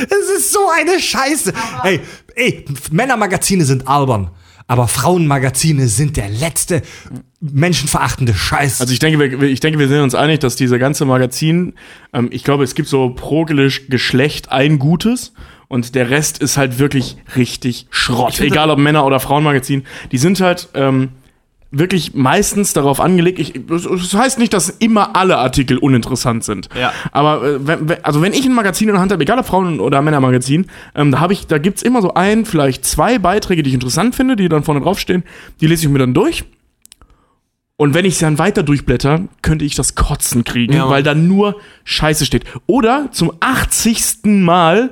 Speaker 1: Es ist so eine Scheiße. Ey, ey, Männermagazine sind albern. Aber Frauenmagazine sind der letzte menschenverachtende Scheiß.
Speaker 4: Also ich denke, wir, ich denke, wir sind uns einig, dass diese ganze Magazin, ähm, ich glaube, es gibt so pro Geschlecht ein gutes und der Rest ist halt wirklich richtig Schrott. Egal ob Männer- oder Frauenmagazin. Die sind halt, ähm, wirklich meistens darauf angelegt, ich, das heißt nicht, dass immer alle Artikel uninteressant sind.
Speaker 7: Ja.
Speaker 4: Aber äh, wenn, also wenn ich ein Magazin in der Hand habe, egal ob Frauen- oder Männermagazin, ähm, da habe ich, da gibt's immer so ein, vielleicht zwei Beiträge, die ich interessant finde, die dann vorne draufstehen, die lese ich mir dann durch. Und wenn ich sie dann weiter durchblätter, könnte ich das Kotzen kriegen,
Speaker 7: Ja,
Speaker 4: weil da nur Scheiße steht. Oder zum 80. Mal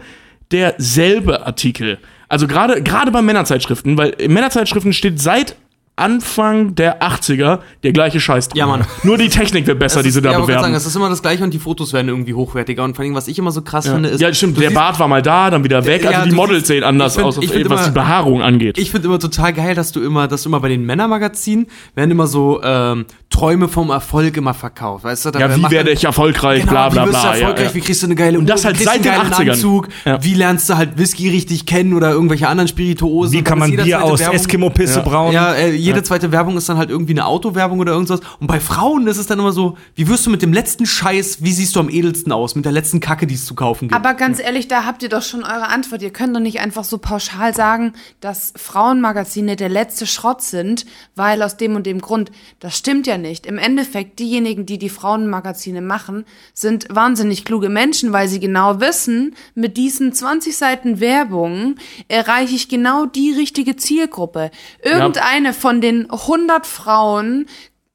Speaker 4: derselbe Artikel. Also gerade gerade bei Männerzeitschriften, weil in Männerzeitschriften steht seit Anfang der 80er der gleiche Scheiß drin.
Speaker 7: Ja, Mann.
Speaker 4: Nur die Technik wird besser,
Speaker 7: Das
Speaker 4: die sie
Speaker 7: ist,
Speaker 4: da
Speaker 7: ja,
Speaker 4: bewerben.
Speaker 7: sagen, das ist immer das gleiche und die Fotos werden irgendwie hochwertiger. Und vor allem, was ich immer so krass finde, ist.
Speaker 4: ja, stimmt. Der
Speaker 7: siehst-
Speaker 4: Bart war mal da, dann wieder weg.
Speaker 7: Ja,
Speaker 4: also die Models
Speaker 7: siehst-
Speaker 4: sehen anders
Speaker 7: find-
Speaker 4: aus, was die
Speaker 7: immer-
Speaker 4: Behaarung angeht.
Speaker 7: Ich finde immer total geil, dass du immer, dass du immer bei den Männermagazinen werden immer so ähm, Träume vom Erfolg immer verkauft. Weißt du, da
Speaker 4: ja, wie werde ich erfolgreich,
Speaker 7: Genau,
Speaker 4: bla bla
Speaker 7: wie wirst
Speaker 4: bla.
Speaker 7: du erfolgreich,
Speaker 4: ja, ja.
Speaker 7: wie kriegst du eine geile
Speaker 4: Und das halt seit den
Speaker 7: geilen
Speaker 4: 80ern.
Speaker 7: Anzug,
Speaker 4: Ja.
Speaker 7: wie lernst du halt Whisky richtig kennen oder irgendwelche anderen Spirituosen.
Speaker 1: Wie kann man
Speaker 7: ist
Speaker 1: Bier aus Eskimo-Pisse brauen?
Speaker 7: Ja, äh, jede zweite Werbung ist dann halt irgendwie eine Autowerbung oder irgendwas. Und bei Frauen ist es dann immer so, wie wirst du mit dem letzten Scheiß, wie siehst du am edelsten aus, mit der letzten Kacke, die es zu kaufen gibt.
Speaker 6: Aber ganz ehrlich, da habt ihr doch schon eure Antwort. Ihr könnt doch nicht einfach so pauschal sagen, dass Frauenmagazine der letzte Schrott sind, weil aus dem und dem Grund. Das stimmt ja nicht. Im Endeffekt, diejenigen, die die Frauenmagazine machen, sind wahnsinnig kluge Menschen, weil sie genau wissen, mit diesen 20 Seiten Werbung erreiche ich genau die richtige Zielgruppe. Irgendeine von den 100 Frauen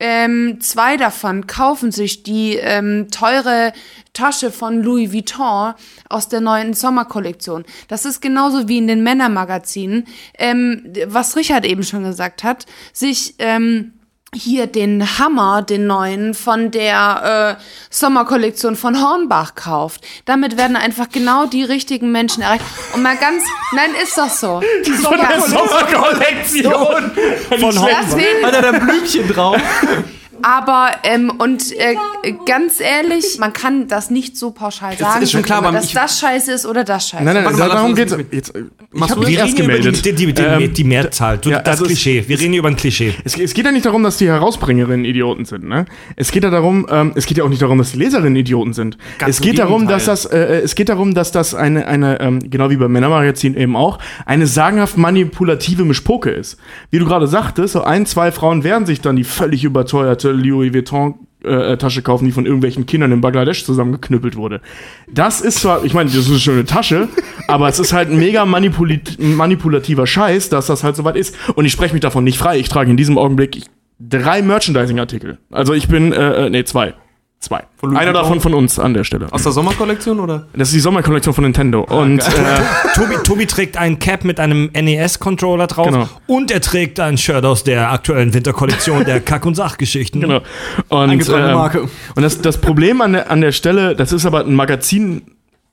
Speaker 6: ähm, zwei davon kaufen sich die ähm, teure Tasche von Louis Vuitton aus der neuen Sommerkollektion. Das ist genauso wie in den Männermagazinen, ähm, was Richard eben schon gesagt hat, sich ähm, hier den Hammer, den neuen von der äh, Sommerkollektion von Hornbach kauft. Damit werden einfach genau die richtigen Menschen erreicht. Und mal ganz, nein, ist doch so.
Speaker 4: Von der Sommerkollektion.
Speaker 1: Von
Speaker 6: Deswegen,
Speaker 7: Hat er da Blümchen drauf?
Speaker 6: Aber, ähm, und äh, ganz ehrlich, man kann das nicht so pauschal sagen,
Speaker 7: ist schon klar,
Speaker 6: dass
Speaker 7: ich-
Speaker 6: das scheiße ist oder das scheiße.
Speaker 4: Nein, nein,
Speaker 7: Warte mal,
Speaker 4: darum geht's. Jetzt, ich habe
Speaker 7: das?
Speaker 1: über
Speaker 4: gemeldet.
Speaker 1: die, die, die,
Speaker 4: Ähm,
Speaker 1: die Mehrzahl. Du,
Speaker 4: ja,
Speaker 1: das
Speaker 4: also es-
Speaker 1: Klischee. Wir reden über ein Klischee.
Speaker 4: Es, es geht ja nicht darum, dass die Herausbringerinnen Idioten sind, ne? Es geht ja darum, ähm, es geht ja auch nicht darum, dass die Leserinnen Idioten sind.
Speaker 7: Ganz
Speaker 4: es geht darum, dass das, äh, es geht darum, dass das eine, eine, ähm, genau wie beim Männermagazin eben auch, eine sagenhaft manipulative Mischpoke ist. Wie du gerade sagtest, so ein, zwei Frauen werden sich dann die völlig überteuerte Louis Vuitton äh, Tasche kaufen, die von irgendwelchen Kindern in Bangladesch zusammengeknüppelt wurde. Das ist zwar, ich meine, das ist eine schöne Tasche, aber es ist halt mega manipulativer Scheiß, dass das halt soweit ist. Und ich spreche mich davon nicht frei. Ich trage in diesem Augenblick drei Merchandising-Artikel. Also ich bin, äh, äh, nee, zwei. Zwei. Einer davon von uns an der Stelle.
Speaker 7: Aus der Sommerkollektion oder?
Speaker 4: Das ist die Sommerkollektion von Nintendo. Und äh,
Speaker 1: Tobi, Tobi trägt einen Cap mit einem NES-Controller drauf
Speaker 4: Genau.
Speaker 1: und er trägt ein Shirt aus der aktuellen Winterkollektion der Kack- und Sachgeschichten.
Speaker 4: Genau. Und, ähm,
Speaker 7: Marke.
Speaker 4: und das, das Problem an der, an der Stelle, das ist aber ein Magazin,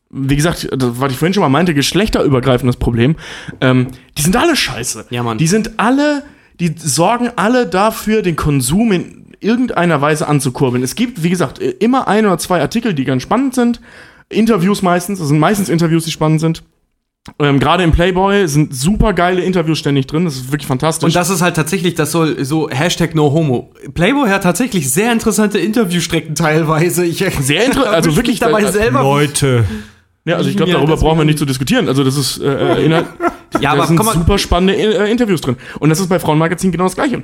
Speaker 4: wie gesagt, das, was ich vorhin schon mal meinte, geschlechterübergreifendes Problem. Ähm, die sind alle scheiße.
Speaker 7: Ja, Mann.
Speaker 4: Die sind alle, die sorgen alle dafür, den Konsum in irgendeiner Weise anzukurbeln. Es gibt, wie gesagt, immer ein oder zwei Artikel, die ganz spannend sind. Interviews meistens, das sind meistens Interviews, die spannend sind. Ähm, Gerade im Playboy sind super geile Interviews ständig drin. Das ist wirklich fantastisch.
Speaker 7: Und das ist halt tatsächlich, das soll so Hashtag No Homo. Playboy hat tatsächlich sehr interessante Interviewstrecken teilweise. Ich,
Speaker 4: Sehr inter- also wirklich,
Speaker 7: dabei
Speaker 4: äh,
Speaker 7: selber.
Speaker 1: Leute.
Speaker 4: Ja, also ich glaube,
Speaker 7: Ja,
Speaker 4: darüber
Speaker 7: deswegen-
Speaker 4: brauchen wir nicht zu diskutieren. Also das ist äh, äh, Inhalt,
Speaker 7: Ja,
Speaker 4: da
Speaker 7: aber
Speaker 4: sind
Speaker 7: komm mal-
Speaker 4: super spannende äh, Interviews drin. Und das ist bei Frauenmagazin genau das Gleiche.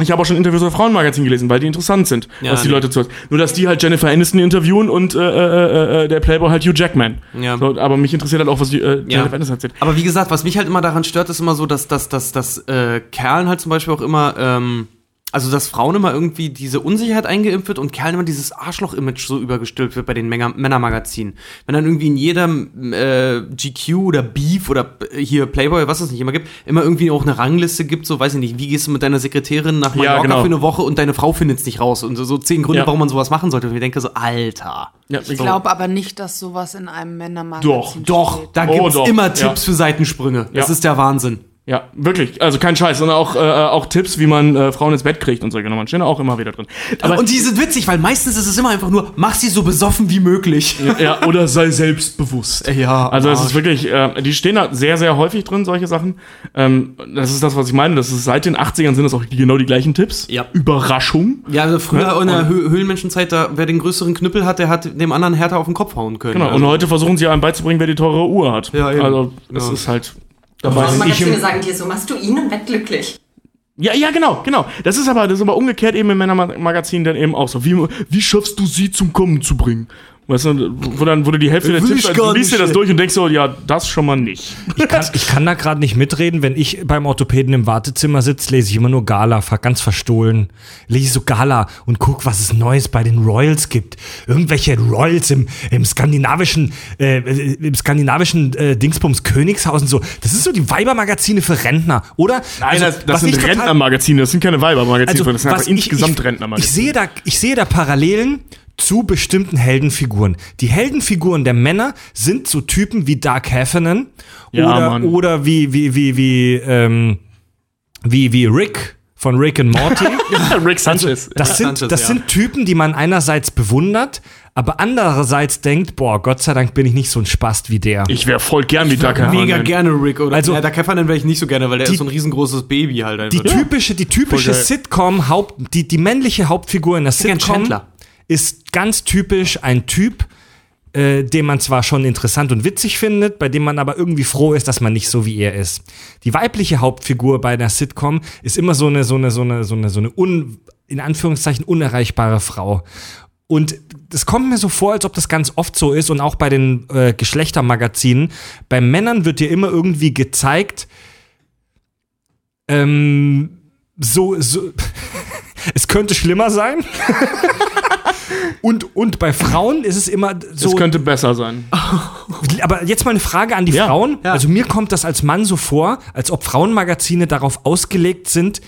Speaker 4: Ich habe auch schon Interviews bei Frauenmagazin gelesen, weil die interessant sind,
Speaker 7: Ja,
Speaker 4: was die
Speaker 7: nee.
Speaker 4: Leute zu. Nur dass die halt Jennifer Aniston interviewen und äh, äh, äh, der Playboy halt Hugh Jackman.
Speaker 7: Ja.
Speaker 4: So, aber mich interessiert halt auch, was die, äh,
Speaker 7: Ja.
Speaker 4: Jennifer Aniston erzählt.
Speaker 7: Aber wie gesagt, was mich halt immer daran stört, ist immer so, dass, dass, dass, dass äh, Kerlen halt zum Beispiel auch immer, ähm, also dass Frauen immer irgendwie diese Unsicherheit eingeimpft wird und Kerlen immer dieses Arschloch-Image so übergestülpt wird bei den Männer Männermagazinen. Wenn dann irgendwie in jedem äh, GQ oder Beef oder äh, hier Playboy, was es nicht immer gibt, immer irgendwie auch eine Rangliste gibt, so weiß ich nicht, wie gehst du mit deiner Sekretärin nach
Speaker 4: Ja,
Speaker 7: Mallorca
Speaker 4: genau.
Speaker 7: für eine Woche und deine Frau findet es nicht raus und so, so zehn Gründe,
Speaker 4: Ja.
Speaker 7: warum man sowas machen sollte. Und ich denke so, Alter.
Speaker 4: Ja,
Speaker 6: Ich glaube aber nicht, dass sowas in einem Männermagazin
Speaker 4: Doch,
Speaker 7: Doch,
Speaker 6: steht.
Speaker 7: da
Speaker 4: Oh,
Speaker 7: gibt's
Speaker 4: doch,
Speaker 7: immer
Speaker 4: ja.
Speaker 7: Tipps für Seitensprünge. Das
Speaker 4: Ja.
Speaker 7: ist der Wahnsinn.
Speaker 4: Ja, wirklich. Also kein Scheiß. Und auch, äh, auch Tipps, wie man äh, Frauen ins Bett kriegt und solche Nummern stehen auch immer wieder drin. Aber
Speaker 7: und die sind witzig, weil meistens ist es immer einfach nur, mach sie so besoffen wie möglich.
Speaker 4: ja, oder sei selbstbewusst.
Speaker 7: Ja,
Speaker 4: Also es ist wirklich, äh, die stehen da sehr, sehr häufig drin, solche Sachen. Ähm, das ist das, was ich meine. Das ist seit den 80ern sind das auch die, genau die gleichen Tipps.
Speaker 7: Ja.
Speaker 4: Überraschung.
Speaker 7: Ja, also früher
Speaker 4: Ja,
Speaker 7: in der Hö Höhlenmenschenzeit, da wer den größeren Knüppel hat, der hat dem anderen härter auf den Kopf hauen können.
Speaker 4: Genau.
Speaker 7: Also,
Speaker 4: Und heute versuchen sie einem beizubringen, wer die teure Uhr hat.
Speaker 7: Ja, eben.
Speaker 4: Also das
Speaker 7: Ja.
Speaker 4: ist halt dabei.
Speaker 2: Frauenmagazine
Speaker 1: ich im-
Speaker 2: sagen dir so, machst du ihn im Bett glücklich.
Speaker 4: Ja, ja, genau, genau. Das ist aber, das ist aber umgekehrt eben im Männermagazin dann eben auch so. Wie, wie schaffst du sie zum Kommen zu bringen? Weißt du, wo dann wurde die Hälfte der Tipps,
Speaker 7: ich
Speaker 4: also, du liest dir das durch und denkst so, ja, das schon mal nicht.
Speaker 1: Ich kann, ich kann da gerade nicht mitreden. Wenn ich beim Orthopäden im Wartezimmer sitze, lese ich immer nur Gala, ganz verstohlen. Lese ich so Gala und guck, was es Neues bei den Royals gibt. Irgendwelche Royals im, im skandinavischen, äh, im skandinavischen äh, Dingsbums Königshausen so. Das ist so die Weibermagazine für Rentner, oder?
Speaker 4: Nein,
Speaker 1: Also,
Speaker 4: das, das sind
Speaker 1: ich
Speaker 4: Rentnermagazine, das sind keine Weibermagazine,
Speaker 1: also,
Speaker 4: das sind einfach
Speaker 1: was ich-
Speaker 4: insgesamt
Speaker 1: ich, ich
Speaker 4: Rentnermagazine.
Speaker 1: sehe da, ich sehe da Parallelen zu bestimmten Heldenfiguren. Die Heldenfiguren der Männer sind so Typen wie Dark Heffernan
Speaker 4: Ja,
Speaker 1: oder,
Speaker 4: Mann.
Speaker 1: oder wie, wie, wie, wie, ähm, wie, wie Rick von Rick and Morty.
Speaker 4: Rick Sanchez.
Speaker 1: Das, sind, das sind Typen, die man einerseits bewundert, aber andererseits denkt, boah, Gott sei Dank bin ich nicht so ein Spast wie der.
Speaker 4: ich wäre voll gern wie
Speaker 7: Mega
Speaker 4: Heffernan.
Speaker 7: gerne Rick oder
Speaker 1: Also-
Speaker 7: ja, da Käfer wäre ich nicht so gerne, weil der
Speaker 1: Die-
Speaker 7: ist so ein riesengroßes Baby halt einfach.
Speaker 1: Die typische, die typische. Sitcom, Haupt, die, die männliche Hauptfigur in der Sitcom
Speaker 7: Chandler.
Speaker 1: Ist ganz typisch ein Typ, äh, den man zwar schon interessant und witzig findet, bei dem man aber irgendwie froh ist, dass man nicht so wie er ist. Die weibliche Hauptfigur bei einer Sitcom ist immer so eine, so eine, so eine, so eine, so eine un, in Anführungszeichen unerreichbare Frau. Und es kommt mir so vor, als ob das ganz oft so ist und auch bei den äh, Geschlechtermagazinen. Bei Männern wird dir immer irgendwie gezeigt, ähm, so, so, es könnte schlimmer sein. und, und bei Frauen ist es immer so.
Speaker 4: Das könnte besser sein.
Speaker 1: aber jetzt mal eine Frage an die
Speaker 4: Ja,
Speaker 1: Frauen.
Speaker 7: ja.
Speaker 1: Also mir kommt das als Mann so vor, als ob Frauenmagazine darauf ausgelegt sind,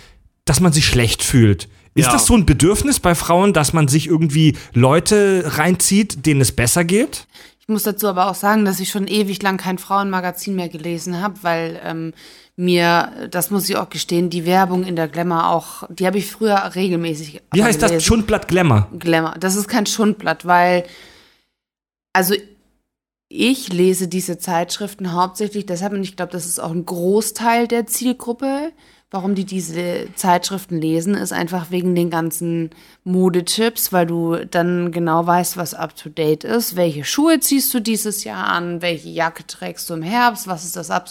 Speaker 1: dass man sich schlecht fühlt. Ist
Speaker 7: Ja.
Speaker 1: das so ein Bedürfnis bei Frauen, dass man sich irgendwie Leute reinzieht, denen es besser geht?
Speaker 6: Ich muss dazu aber auch sagen, dass ich schon ewig lang kein Frauenmagazin mehr gelesen habe, weil ähm, mir, das muss ich auch gestehen, die Werbung in der Glamour auch, die habe ich früher regelmäßig.
Speaker 1: Wie heißt das?
Speaker 6: gelesen.
Speaker 1: Schundblatt Glamour.
Speaker 6: Glamour. Das ist kein Schundblatt, weil, also ich lese diese Zeitschriften hauptsächlich deshalb, und ich glaube, das ist auch ein Großteil der Zielgruppe, warum die diese Zeitschriften lesen, ist einfach wegen den ganzen Modetipps, weil du dann genau weißt, was up to date ist. Welche Schuhe ziehst du dieses Jahr an? Welche Jacke trägst du im Herbst? Was ist das ab?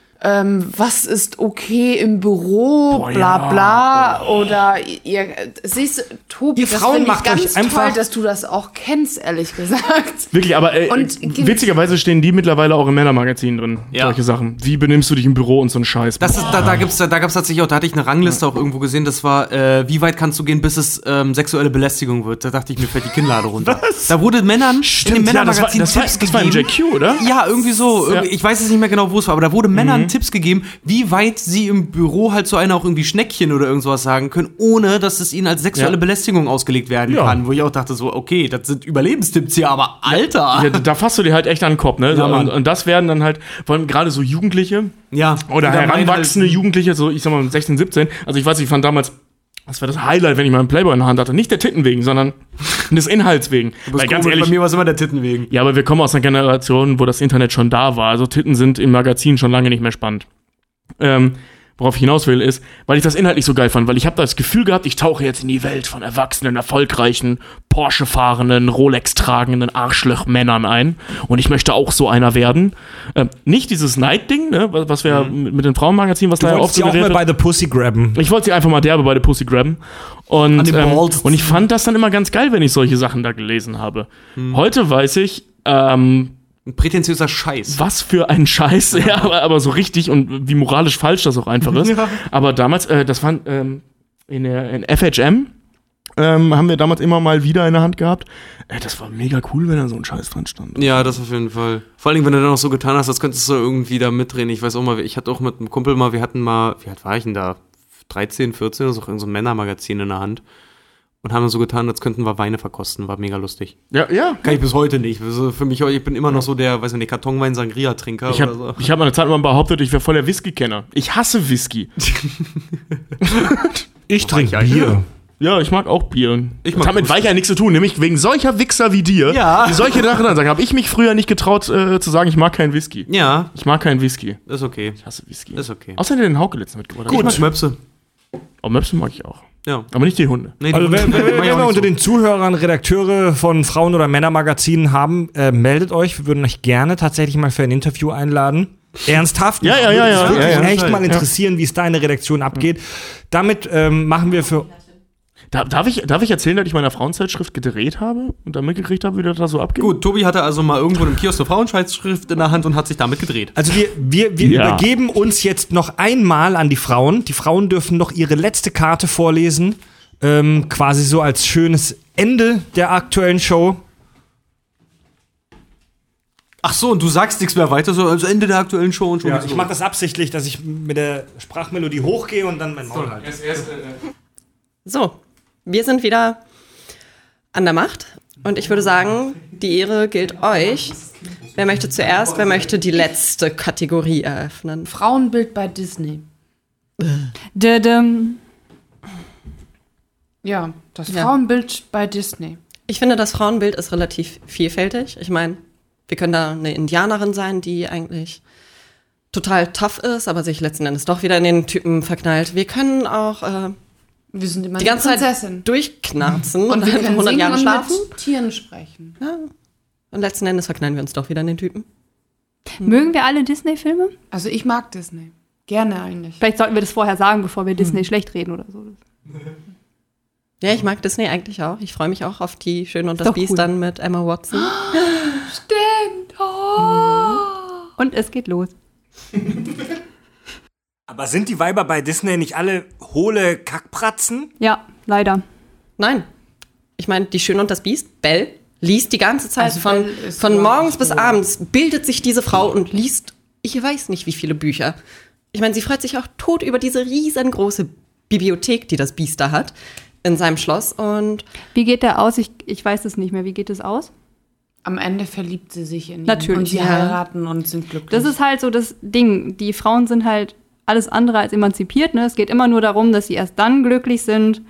Speaker 6: Ähm, was ist okay im Büro?
Speaker 4: Boah,
Speaker 6: bla
Speaker 4: ja.
Speaker 6: bla. Oder ihr, siehst du, Tobi,
Speaker 1: Ihr
Speaker 6: das
Speaker 1: Frauen
Speaker 6: finde ich
Speaker 1: macht euch
Speaker 6: ganz
Speaker 1: einfach-
Speaker 6: toll, dass du das auch kennst, ehrlich gesagt.
Speaker 4: Wirklich, aber äh,
Speaker 6: Und-
Speaker 4: witzigerweise stehen die mittlerweile auch im Männermagazin drin.
Speaker 7: Ja.
Speaker 4: Solche Sachen. Wie benimmst du dich im Büro und so ein Scheiß.
Speaker 7: Das ist, da, da gibt's, da gab's tatsächlich auch, da hatte ich eine Rangliste auch irgendwo gesehen, das war, äh, wie weit kannst du gehen, bis es ähm, sexuelle Belästigung wird? Da dachte ich, mir fällt die Kinnlade runter. Da wurde Männern in dem
Speaker 4: ja, das war,
Speaker 7: Männermagazin
Speaker 4: das war,
Speaker 7: Tipps
Speaker 4: das war im
Speaker 7: gegeben.
Speaker 4: JQ, oder?
Speaker 7: Ja, irgendwie so.
Speaker 4: Ja.
Speaker 7: Ich weiß jetzt nicht mehr genau, wo es war, aber da wurde Männern Tipps gegeben, wie weit sie im Büro halt so einer auch irgendwie Schneckchen oder irgendwas sagen können, ohne dass es ihnen als sexuelle
Speaker 4: Ja.
Speaker 7: Belästigung ausgelegt werden
Speaker 1: Ja.
Speaker 7: kann. Wo ich auch dachte so, okay, das sind Überlebenstipps hier, aber Alter.
Speaker 4: Ja, da fasst du dir halt echt an den Kopf, ne? Und, und das werden dann halt, vor allem gerade so Jugendliche
Speaker 7: Ja.
Speaker 4: oder heranwachsende
Speaker 7: halt-
Speaker 4: Jugendliche, so ich sag mal 16, 17. Also ich weiß, ich fand damals, das war das Highlight, wenn ich mal einen Playboy in der Hand hatte. Nicht der Titten wegen, sondern des Inhalts wegen. Weil ganz ehrlich,
Speaker 7: bei mir war es immer der Titten wegen.
Speaker 4: ja, aber wir kommen aus einer Generation, wo das Internet schon da war. Also Titten sind im Magazin schon lange nicht mehr spannend. Ähm, worauf ich hinaus will, ist, weil ich das inhaltlich so geil fand, weil ich habe das Gefühl gehabt, ich tauche jetzt in die Welt von erwachsenen, erfolgreichen, Porsche-fahrenden, Rolex-tragenden Arschloch-Männern ein und ich möchte auch so einer werden. Ähm, nicht dieses Neid-Ding, ne, was was wir mit mit den Frauenmagazinen, was
Speaker 1: Du
Speaker 4: da ja oft
Speaker 1: sie auch mal bei. The Pussy grabben.
Speaker 4: Ich wollte sie einfach mal derbe bei der Pussy grabben. Und, ähm, und ich fand das dann immer ganz geil, wenn ich solche Sachen da gelesen habe. Heute weiß ich, ähm,
Speaker 7: Ein prätentiöser Scheiß.
Speaker 4: was für ein Scheiß, ja, aber, aber so richtig und wie moralisch falsch das auch einfach ist.
Speaker 7: Ja.
Speaker 4: Aber damals, äh, das war ähm, in der in FHM, ähm, haben wir damals immer mal wieder in der Hand gehabt. Äh, das war mega cool, wenn da so ein Scheiß dran stand.
Speaker 7: Ja, das auf jeden Fall. Vor allem, wenn du dann auch so getan hast, als könntest du irgendwie da mitdrehen. Ich weiß auch mal, ich hatte auch mit einem Kumpel mal, wir hatten mal, wie alt war ich denn da? 13, 14 oder so, irgend so Männermagazin in der Hand. Und haben so getan, als könnten wir Weine verkosten. War mega lustig.
Speaker 4: Ja, ja.
Speaker 7: Kann ich bis heute nicht. Also für mich, ich bin immer noch so der, weiß nicht, Kartonwein Sangria-Trinker
Speaker 4: Ich
Speaker 7: oder
Speaker 4: habe
Speaker 7: so.
Speaker 4: ich hab mal eine Zeit lang behauptet, ich wäre voll der Whisky-Kenner. Ich hasse Whisky.
Speaker 1: Ich trinke
Speaker 7: ja,
Speaker 1: Bier.
Speaker 4: Ja, ich mag auch Bier.
Speaker 7: Ich
Speaker 4: Ich
Speaker 7: mag
Speaker 4: mag mit
Speaker 7: Whisky.
Speaker 4: Weicher nichts zu tun, nämlich wegen solcher Wichser wie dir,
Speaker 7: Ja.
Speaker 4: die solche Sachen dann sagen. Habe ich mich früher nicht getraut äh, zu sagen, ich mag keinen Whisky.
Speaker 7: Ja,
Speaker 4: Ich mag keinen Whisky.
Speaker 7: ist okay.
Speaker 4: Ich hasse Whisky.
Speaker 7: Ist okay.
Speaker 4: Außer den Hauke letztens mitgebracht.
Speaker 7: Ich mag Möpse.
Speaker 4: Oh, Möpse mag ich auch.
Speaker 7: Ja.
Speaker 4: Aber nicht die Hunde.
Speaker 7: Nee,
Speaker 1: Also, wenn, wenn, wir unter
Speaker 7: so.
Speaker 1: den Zuhörern Redakteure von Frauen- oder Männermagazinen haben, äh, meldet euch. Wir würden euch gerne tatsächlich mal für ein Interview einladen. Ernsthaft?
Speaker 4: Ja, ja, ja, ja.
Speaker 1: würde
Speaker 4: Ja, ja.
Speaker 1: echt mal interessieren, wie es da in der Redaktion abgeht. Damit ähm, machen wir für
Speaker 4: Da, darf, ich, darf ich erzählen, dass ich meiner Frauenzeitschrift gedreht habe und dann mitgekriegt habe, wie das da so abgeht?
Speaker 7: Gut, Tobi hatte also mal irgendwo im Kiosk eine Frauenschreibschrift in der Hand und hat sich damit gedreht.
Speaker 1: Also wir, wir, wir
Speaker 4: Ja.
Speaker 1: übergeben uns jetzt noch einmal an die Frauen. Die Frauen dürfen noch ihre letzte Karte vorlesen. Ähm, quasi so als schönes Ende der aktuellen Show.
Speaker 7: Ach so, und du sagst nichts mehr weiter, so als Ende der aktuellen Show und schon.
Speaker 1: Ja, ich mache das absichtlich, dass ich mit der Sprachmelodie hochgehe und dann mein Maul halte.
Speaker 3: Erst, erst, äh,
Speaker 2: So, wir sind wieder an der Macht und ich würde sagen, die Ehre gilt euch. Wer möchte zuerst, wer möchte die letzte Kategorie eröffnen?
Speaker 6: Frauenbild bei Disney.
Speaker 5: Dödem.
Speaker 6: Ja, das
Speaker 2: Ja.
Speaker 6: Frauenbild bei Disney.
Speaker 2: Ich finde, das Frauenbild ist relativ vielfältig. Ich meine, wir können da eine Indianerin sein, die eigentlich total tough ist, aber sich letzten Endes doch wieder in den Typen verknallt. Wir können auch äh,
Speaker 6: Wir sind immer
Speaker 2: die ganze Zeit
Speaker 6: Prinzessin.
Speaker 2: durchknarzen und,
Speaker 6: Und wir
Speaker 2: dann
Speaker 6: können
Speaker 2: 100
Speaker 6: singen
Speaker 2: Jahre
Speaker 6: und
Speaker 2: schlafen.
Speaker 6: mit Tieren sprechen.
Speaker 2: Und letzten Endes verknallen wir uns doch wieder in den Typen.
Speaker 5: Mögen wir alle Disney-Filme?
Speaker 6: Also ich mag Disney. Gerne eigentlich.
Speaker 5: Vielleicht sollten wir das vorher sagen, bevor wir Disney schlecht reden oder so.
Speaker 2: Ja, ich mag Disney eigentlich auch. Ich freue mich auch auf die Schöne und das Biest
Speaker 5: cool.
Speaker 2: dann mit Emma Watson.
Speaker 6: Stimmt. Oh.
Speaker 5: Und es geht los.
Speaker 1: Aber sind die Weiber bei Disney nicht alle hohle Kackpratzen?
Speaker 5: Ja, leider.
Speaker 2: Nein. Ich meine, die Schöne und das Biest, Belle, liest die ganze Zeit
Speaker 6: Also
Speaker 2: von, von morgens bis abends, bildet sich diese Frau und liest, ich weiß nicht wie viele Bücher. Ich meine, sie freut sich auch tot über diese riesengroße Bibliothek, die das Biest da hat, in seinem Schloss. Und
Speaker 5: Wie geht der aus? Ich, ich weiß es nicht mehr. Wie geht es aus?
Speaker 6: Am Ende verliebt sie sich in ihn.
Speaker 5: Natürlich,
Speaker 6: Und sie
Speaker 2: ja.
Speaker 6: heiraten und sind glücklich.
Speaker 5: Das ist halt so das Ding. Die Frauen sind halt alles andere als emanzipiert. Ne? Es geht immer nur darum, dass sie erst dann glücklich sind,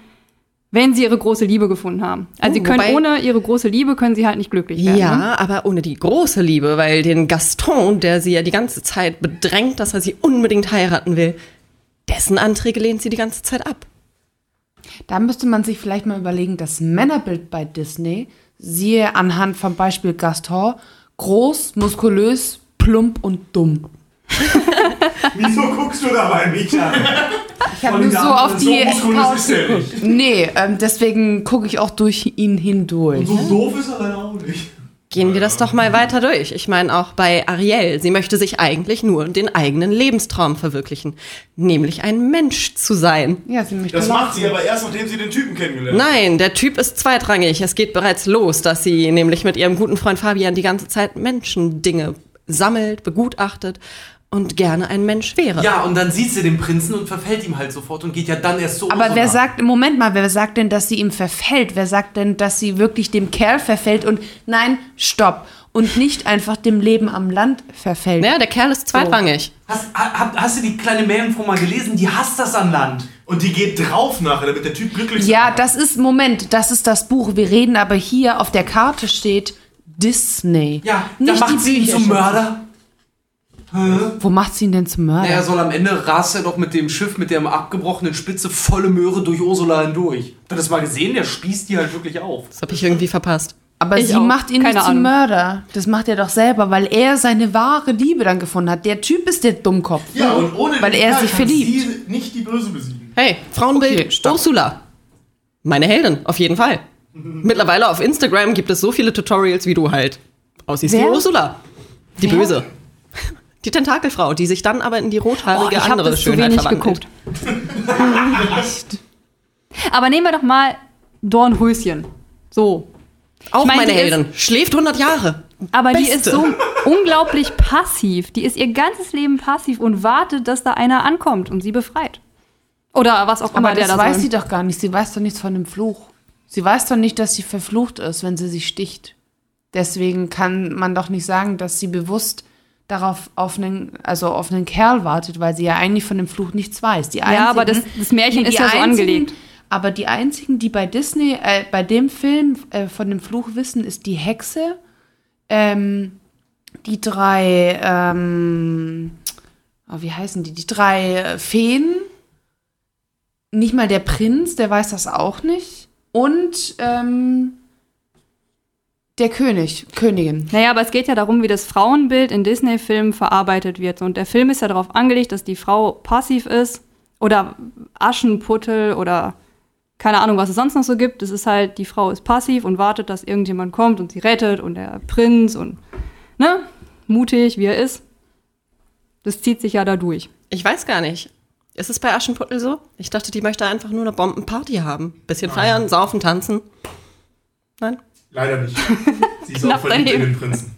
Speaker 5: wenn sie ihre große Liebe gefunden haben. Also
Speaker 2: Oh,
Speaker 5: sie können
Speaker 2: wobei-
Speaker 5: ohne ihre große Liebe können sie halt nicht glücklich werden.
Speaker 2: ja,
Speaker 5: Ne?
Speaker 2: aber ohne die große Liebe, weil den Gaston, der sie ja die ganze Zeit bedrängt, dass er sie unbedingt heiraten will, dessen Anträge lehnt sie die ganze Zeit ab.
Speaker 6: Da müsste man sich vielleicht mal überlegen, das Männerbild bei Disney, siehe anhand vom Beispiel Gaston, groß, muskulös, plump und dumm.
Speaker 1: Wieso guckst du dabei mich an?
Speaker 6: Ich habe nur so auf die
Speaker 3: muskulös
Speaker 6: Couch
Speaker 3: ist der
Speaker 6: geguckt.
Speaker 3: nicht.
Speaker 6: Nee, ähm, deswegen gucke ich auch durch ihn hindurch.
Speaker 3: So doof ist er leider auch nicht.
Speaker 2: Gehen wir das doch mal weiter durch. Ich meine auch bei Ariel. Sie möchte sich eigentlich nur den eigenen Lebenstraum verwirklichen. Nämlich ein Mensch zu sein.
Speaker 6: Ja, sie möchte
Speaker 8: Das macht sie aber erst, nachdem sie den Typen kennengelernt hat.
Speaker 2: Nein, der Typ ist zweitrangig. Es geht bereits los, dass sie nämlich mit ihrem guten Freund Fabian die ganze Zeit Menschendinge sammelt, begutachtet und gerne ein Mensch wäre.
Speaker 7: Ja, und dann sieht sie den Prinzen und verfällt ihm halt sofort und geht ja dann erst so.
Speaker 6: Aber wer sagt, Moment mal, wer sagt denn, dass sie ihm verfällt? Wer sagt denn, dass sie wirklich dem Kerl verfällt und nein, stopp. Und nicht einfach dem Leben am Land verfällt.
Speaker 2: Ja, der Kerl ist zweitrangig.
Speaker 3: Hast, ha- hast du die kleine Meerjungfrau mal gelesen? Die hasst das an Land.
Speaker 8: Und die geht drauf nachher, damit der Typ glücklich
Speaker 6: Ja, das ist, Moment, das ist das Buch. Wir reden aber hier auf der Karte steht Disney.
Speaker 3: Ja,
Speaker 6: nicht
Speaker 3: dann macht sie ihn zum Mörder.
Speaker 6: Wo macht sie ihn denn zum Mörder?
Speaker 7: Er soll am Ende rast er doch mit dem Schiff mit der abgebrochenen Spitze volle Möhre durch Ursula hindurch. Habt ihr das mal gesehen? Der spießt die halt wirklich auf.
Speaker 2: Das habe ich irgendwie verpasst.
Speaker 6: aber
Speaker 5: Ich
Speaker 6: sie
Speaker 5: auch.
Speaker 6: macht ihn
Speaker 5: Keine
Speaker 6: nicht zum
Speaker 5: Ahnung.
Speaker 6: Mörder. Das macht er doch selber, weil er seine wahre Liebe dann gefunden hat. Der Typ ist der Dummkopf.
Speaker 8: Ja, und ohne
Speaker 6: Weil
Speaker 8: den
Speaker 6: er
Speaker 8: Kerl
Speaker 6: sich
Speaker 8: kann
Speaker 6: verliebt.
Speaker 8: sie nicht die Böse besiegen.
Speaker 2: Hey, Frauenbild
Speaker 6: Okay.
Speaker 2: Ursula. Meine Heldin, auf jeden Fall. Mittlerweile auf Instagram gibt es so viele Tutorials, wie du halt aussiehst wie? Ursula. Die
Speaker 6: Wer?
Speaker 2: Böse. Die Tentakelfrau, die sich dann aber in die rothaarige
Speaker 5: Oh, ich habe
Speaker 2: andere Schönheit
Speaker 5: wenig
Speaker 2: verwandelt.
Speaker 5: geguckt. Aber nehmen wir doch mal Dornröschen. So.
Speaker 2: Auch
Speaker 5: Ich meine,
Speaker 2: meine Heldin. Schläft 100 Jahre.
Speaker 5: Aber die ist
Speaker 2: Beste.
Speaker 5: so unglaublich passiv. Die ist ihr ganzes Leben passiv und wartet, dass da einer ankommt und sie befreit. Oder was auch immer
Speaker 6: Aber
Speaker 5: der
Speaker 6: das
Speaker 5: da
Speaker 6: weiß
Speaker 5: soll.
Speaker 6: sie doch gar nicht. Sie weiß doch nichts von dem Fluch. Sie weiß doch nicht, dass sie verflucht ist, wenn sie sich sticht. Deswegen kann man doch nicht sagen, dass sie bewusst darauf auf einen, also auf einen Kerl wartet, weil sie ja eigentlich von dem Fluch nichts weiß. Die
Speaker 5: Ja, aber das- das Märchen ist ja so angelegt.
Speaker 6: Aber die einzigen, die bei Disney, äh, bei dem Film äh, von dem Fluch wissen, ist die Hexe, ähm, die drei, ähm, oh, wie heißen die? Die drei äh, Feen. Nicht mal der Prinz, der weiß das auch nicht. Und ähm, Der König, Königin.
Speaker 5: Naja, aber es geht ja darum, wie das Frauenbild in Disney-Filmen verarbeitet wird. Und der Film ist ja darauf angelegt, dass die Frau passiv ist oder Aschenputtel oder keine Ahnung, was es sonst noch so gibt. Es ist halt, die Frau ist passiv und wartet, dass irgendjemand kommt und sie rettet und der Prinz und, ne, mutig, wie er ist. Das zieht sich ja da durch.
Speaker 2: Ich weiß gar nicht. Ist es bei Aschenputtel so? Ich dachte, die möchte einfach nur eine Bombenparty haben. Bisschen feiern, saufen, tanzen. Nein?
Speaker 8: Leider nicht. Sie ist auch verliebt in den Prinzen.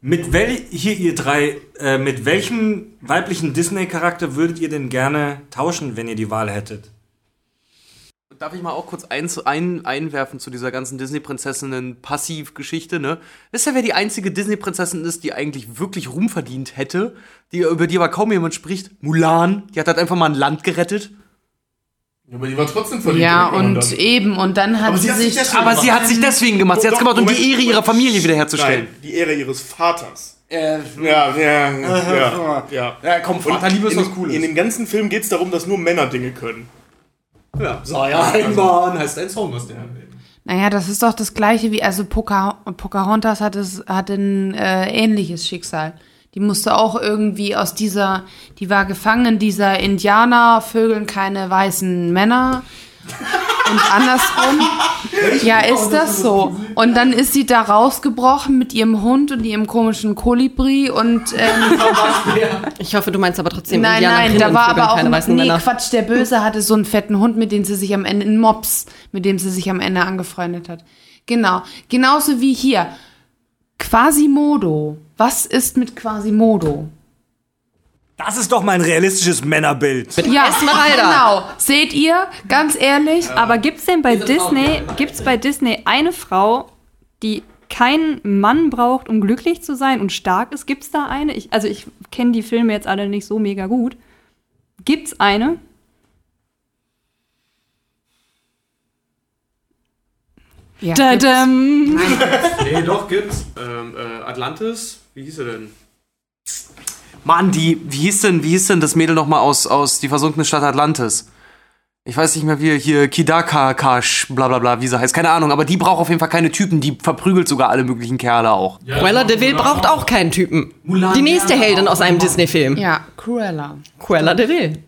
Speaker 1: Mit wel hier ihr drei, äh, mit welchem weiblichen Disney-Charakter würdet ihr denn gerne tauschen, wenn ihr die Wahl hättet?
Speaker 7: Darf ich mal auch kurz ein, ein, einwerfen zu dieser ganzen Disney-Prinzessinnen-Passiv-Geschichte, ne? Wisst ihr, wer die einzige Disney-Prinzessin ist, die eigentlich wirklich Ruhm verdient hätte? Die, über die aber kaum jemand spricht? Mulan. Die hat halt einfach mal ein Land gerettet.
Speaker 8: Aber die war trotzdem verliebt.
Speaker 6: Ja,
Speaker 8: in
Speaker 6: und
Speaker 8: Pocahontas.
Speaker 6: eben, und dann hat
Speaker 8: Aber
Speaker 6: sie
Speaker 8: hat sich
Speaker 6: sich.
Speaker 8: deswegen
Speaker 7: Aber sie hat sich deswegen gemacht. Sie hat es gemacht, um die Ehre ihrer. Familie wiederherzustellen.
Speaker 8: Nein, die Ehre ihres Vaters.
Speaker 7: Äh,
Speaker 8: Ja, ja, ja. ja.
Speaker 7: ja, komm, Vaterliebe ist
Speaker 8: in,
Speaker 7: was
Speaker 8: dem-
Speaker 7: Cooles.
Speaker 8: In dem ganzen Film geht es darum, dass nur Männer Dinge können.
Speaker 7: ja, sei ein Mann, heißt ein Song aus der
Speaker 6: Naja, das ist doch das gleiche wie, also Poca, Pocahontas hat, es, hat ein äh, ähnliches Schicksal. Die musste auch irgendwie aus dieser, die war gefangen in dieser Indianer, Vögeln keine weißen Männer. Und andersrum. Ja, ist das so. Und dann ist sie da rausgebrochen mit ihrem Hund und ihrem komischen Kolibri und ähm,
Speaker 2: Ich hoffe, du meinst aber trotzdem
Speaker 6: Nein, nein, da war aber auch
Speaker 2: weißen
Speaker 6: nee,
Speaker 2: Männer.
Speaker 6: Quatsch, der Böse hatte so einen fetten Hund, mit dem sie sich am Ende einen Mops, mit dem sie sich am Ende angefreundet hat. Genau, genauso wie hier Quasimodo. Was ist mit Quasimodo?
Speaker 1: Das ist doch mein realistisches Männerbild.
Speaker 6: Ja,
Speaker 2: Esmeralda.
Speaker 6: genau. Seht ihr, ganz ehrlich,
Speaker 5: Aber gibt's denn bei Disney, gibt's bei Disney eine Frau, die keinen Mann braucht, um glücklich zu sein und stark ist? Gibt's da eine? Ich, also ich kenne die Filme jetzt alle nicht so mega gut. Gibt's eine?
Speaker 6: Ja,
Speaker 5: Dadam.
Speaker 7: Nee, doch, gibt's. Ähm, äh, Atlantis, wie hieß er denn? Mann, die, wie hieß denn, wie hieß denn das Mädel nochmal aus, aus die versunkene Stadt Atlantis? Ich weiß nicht mehr, wie hier Kidaka Kash, bla bla bla, wie sie heißt, keine Ahnung, aber die braucht auf jeden Fall keine Typen, die verprügelt sogar alle möglichen Kerle auch.
Speaker 2: Cruella de Vil braucht auch keinen Typen.
Speaker 3: Mulan,
Speaker 2: Die nächste
Speaker 3: ja,
Speaker 2: Heldin aus einem. Disney-Film.
Speaker 6: ja, Cruella.
Speaker 2: Cruella de Vil.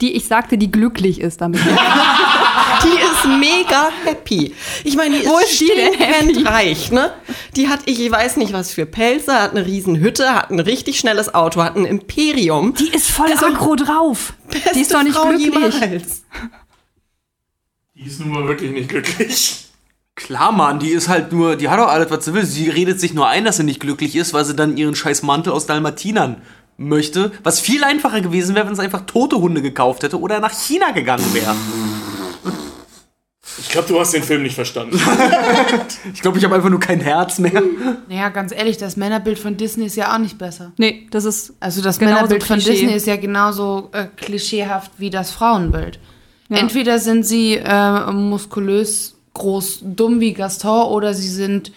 Speaker 5: Die ich sagte, die glücklich ist damit.
Speaker 2: Die ist mega happy. Ich meine, die
Speaker 5: Wo
Speaker 2: ist
Speaker 5: ist die denn
Speaker 2: stinkend reich, ne? Die hat, ich weiß nicht was für Pelze, hat eine riesen Hütte, hat ein richtig schnelles Auto, hat ein Imperium.
Speaker 5: Die ist voll aggro drauf.
Speaker 2: Beste
Speaker 5: Die ist doch nicht
Speaker 2: Frau
Speaker 5: glücklich.
Speaker 2: jemals.
Speaker 8: Die ist nun mal wirklich nicht glücklich.
Speaker 7: Klar, Mann, die ist halt nur, die hat doch alles, was sie will. Sie redet sich nur ein, dass sie nicht glücklich ist, weil sie dann ihren scheiß Mantel aus Dalmatinern möchte. Was viel einfacher gewesen wäre, wenn sie einfach tote Hunde gekauft hätte oder nach China gegangen wäre.
Speaker 8: Ich glaube, du hast den Film nicht verstanden.
Speaker 7: Ich glaube, ich habe einfach nur kein Herz mehr.
Speaker 6: Naja, ganz ehrlich, das Männerbild von Disney ist ja auch nicht besser.
Speaker 5: Nee, das ist
Speaker 6: Also das Männerbild von. Disney ist ja genauso äh, klischeehaft wie das Frauenbild.
Speaker 5: Ja.
Speaker 6: Entweder sind sie äh, muskulös, groß, dumm wie Gaston oder sie sind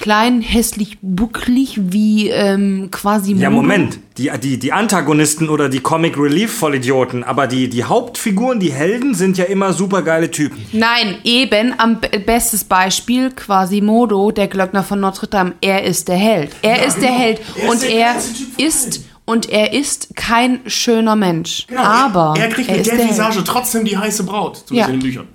Speaker 6: klein, hässlich, bucklig wie ähm, quasi
Speaker 1: Ja, Moment. Die, die, die Antagonisten oder die Comic Relief Vollidioten, aber die, die Hauptfiguren, die Helden, sind ja immer supergeile Typen.
Speaker 6: Nein, eben am be bestes Beispiel Quasimodo, der Glöckner von Notre Dame. Er ist der Held. Er ist der Held
Speaker 8: Er
Speaker 6: und
Speaker 8: der
Speaker 6: er ist und er ist kein schöner Mensch. Aber
Speaker 8: er kriegt
Speaker 6: er
Speaker 8: mit
Speaker 6: ist
Speaker 8: der
Speaker 6: der.
Speaker 8: Visage trotzdem die heiße Braut. Zumindest
Speaker 6: Ja.
Speaker 8: in den Büchern.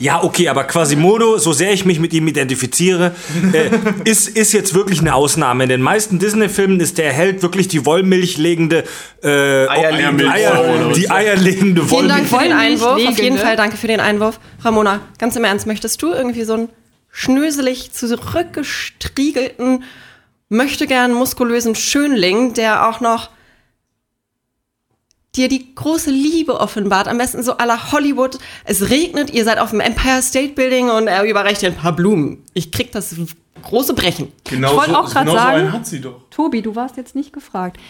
Speaker 1: Ja, okay, aber Quasimodo, so sehr ich mich mit ihm identifiziere, äh, ist, ist jetzt wirklich eine Ausnahme. In den meisten Disney-Filmen ist der Held wirklich die wollmilchlegende, äh,
Speaker 8: Eierlegende
Speaker 1: Eier, die eierlegende
Speaker 2: Vielen Dank für den
Speaker 5: Wollmilch
Speaker 2: Einwurf. Auf jeden. Fall danke für den Einwurf. Ramona, ganz im Ernst, möchtest du irgendwie so einen schnöselig zurückgestriegelten, möchte gern muskulösen Schönling, der auch noch dir die große Liebe offenbart, am besten so à la Hollywood. Es regnet, ihr seid auf dem Empire State Building und er überreicht dir ein paar Blumen. Ich krieg das große Brechen.
Speaker 8: Genau
Speaker 5: Ich wollte
Speaker 8: so,
Speaker 5: auch grad
Speaker 8: genau so
Speaker 5: sagen-
Speaker 8: einen hat sie doch.
Speaker 5: Tobi, du warst jetzt nicht gefragt.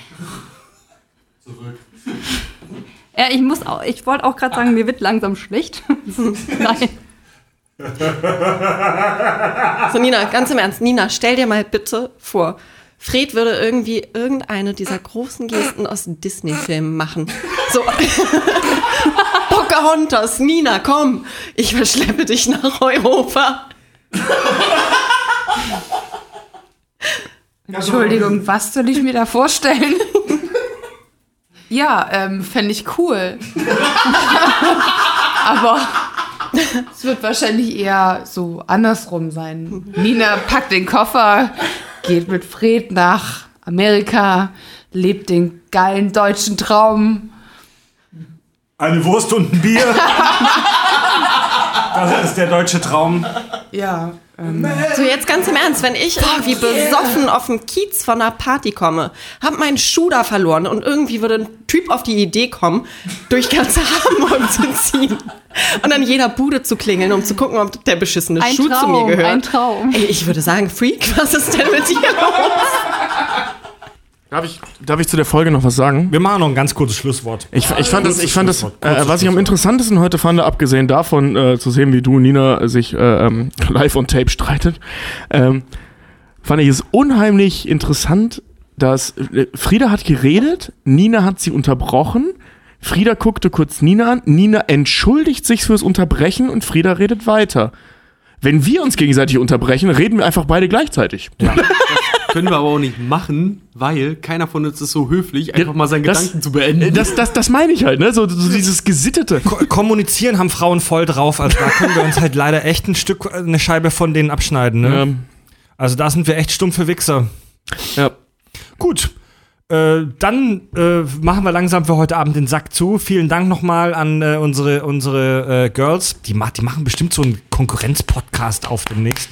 Speaker 5: Ja, ich muss auch, ich wollte auch gerade sagen, mir wird langsam schlecht. Nein.
Speaker 2: So, Nina, ganz im Ernst, Nina, stell dir mal bitte vor, Fred würde irgendwie irgendeine dieser großen Gesten aus Disney-Filmen machen. So. Pocahontas, Nina, komm, ich verschleppe dich nach Europa.
Speaker 6: Entschuldigung, was soll ich mir da vorstellen? ja, ähm, fände ich cool. Aber es wird wahrscheinlich eher so andersrum sein. Nina packt den Koffer, geht mit Fred nach Amerika, lebt den geilen deutschen Traum.
Speaker 1: Eine Wurst und ein Bier. das ist der deutsche Traum.
Speaker 6: Ja, ähm,
Speaker 2: So, jetzt ganz im Ernst, wenn ich irgendwie besoffen auf dem Kiez von einer Party komme, hab meinen Schuh da verloren und irgendwie würde ein Typ auf die Idee kommen, durch ganze Hamburg zu ziehen und an jeder Bude zu klingeln, um zu gucken, ob der beschissene
Speaker 5: Ein
Speaker 2: Schuh zu
Speaker 5: Traum,
Speaker 2: mir gehört.
Speaker 5: ein Traum.
Speaker 2: Ey, ich würde sagen, Freak, was ist denn mit dir los?
Speaker 4: Darf ich, darf ich zu der Folge noch was sagen?
Speaker 1: Wir machen noch ein ganz kurzes Schlusswort.
Speaker 4: Ich, ich fand das, ich fand das äh, was ich am interessantesten heute fand, abgesehen davon äh, zu sehen, wie du und Nina sich äh, ähm, live on tape streitet, ähm, fand ich es unheimlich interessant, dass äh, Frieda hat geredet, Nina hat sie unterbrochen, Frieda guckte kurz Nina an, Nina entschuldigt sich fürs Unterbrechen und Frieda redet weiter. Wenn wir uns gegenseitig unterbrechen, reden wir einfach beide gleichzeitig.
Speaker 7: Können wir aber auch nicht machen, weil keiner von uns ist so höflich, einfach mal seinen
Speaker 4: Das-
Speaker 7: Gedanken zu beenden.
Speaker 4: Das, das, das meine ich halt, ne? So, so dieses Gesittete.
Speaker 1: Ko kommunizieren haben Frauen voll drauf. Also da können wir uns halt leider echt ein Stück, eine Scheibe von denen abschneiden. Ne?
Speaker 4: Ähm,
Speaker 1: Also da sind wir echt stumpfe Wichser.
Speaker 4: ja.
Speaker 1: Gut. Äh, dann äh, machen wir langsam für heute Abend den Sack zu. Vielen Dank nochmal an äh, unsere, unsere äh, Girls. Die, ma die machen bestimmt so einen Konkurrenz-Podcast auf demnächst.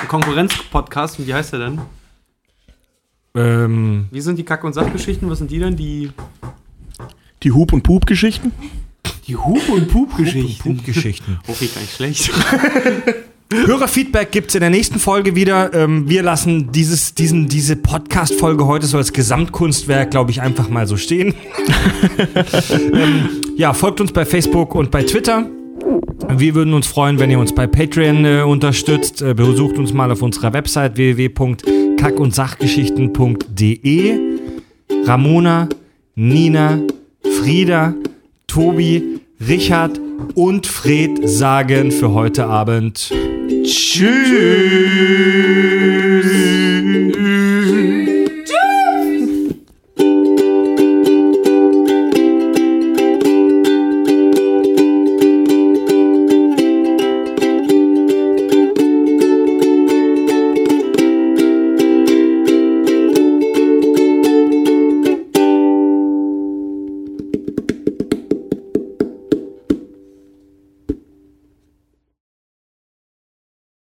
Speaker 7: Ein Konkurrenz-Podcast, und wie heißt der denn?
Speaker 1: Ähm,
Speaker 7: Wie sind die Kack- und Sachgeschichten? Was sind die denn? Die,
Speaker 4: Die Hub- und Pup-Geschichten.
Speaker 7: die Hup- und Pup-Geschichten.
Speaker 1: Pup-Geschichten.
Speaker 7: Okay, gar nicht schlecht.
Speaker 1: Hörerfeedback gibt's in der nächsten Folge wieder. Ähm, wir lassen dieses, diesen, diese Podcast-Folge heute so als Gesamtkunstwerk, glaube ich, einfach mal so stehen. ähm, ja, folgt uns bei Facebook und bei Twitter. Wir würden uns freuen, wenn ihr uns bei Patreon äh, unterstützt. Äh, besucht uns mal auf unserer Website www.kackundsachgeschichten.de. Ramona, Nina, Frieda, Tobi, Richard und Fred sagen für heute Abend
Speaker 4: Tschüss.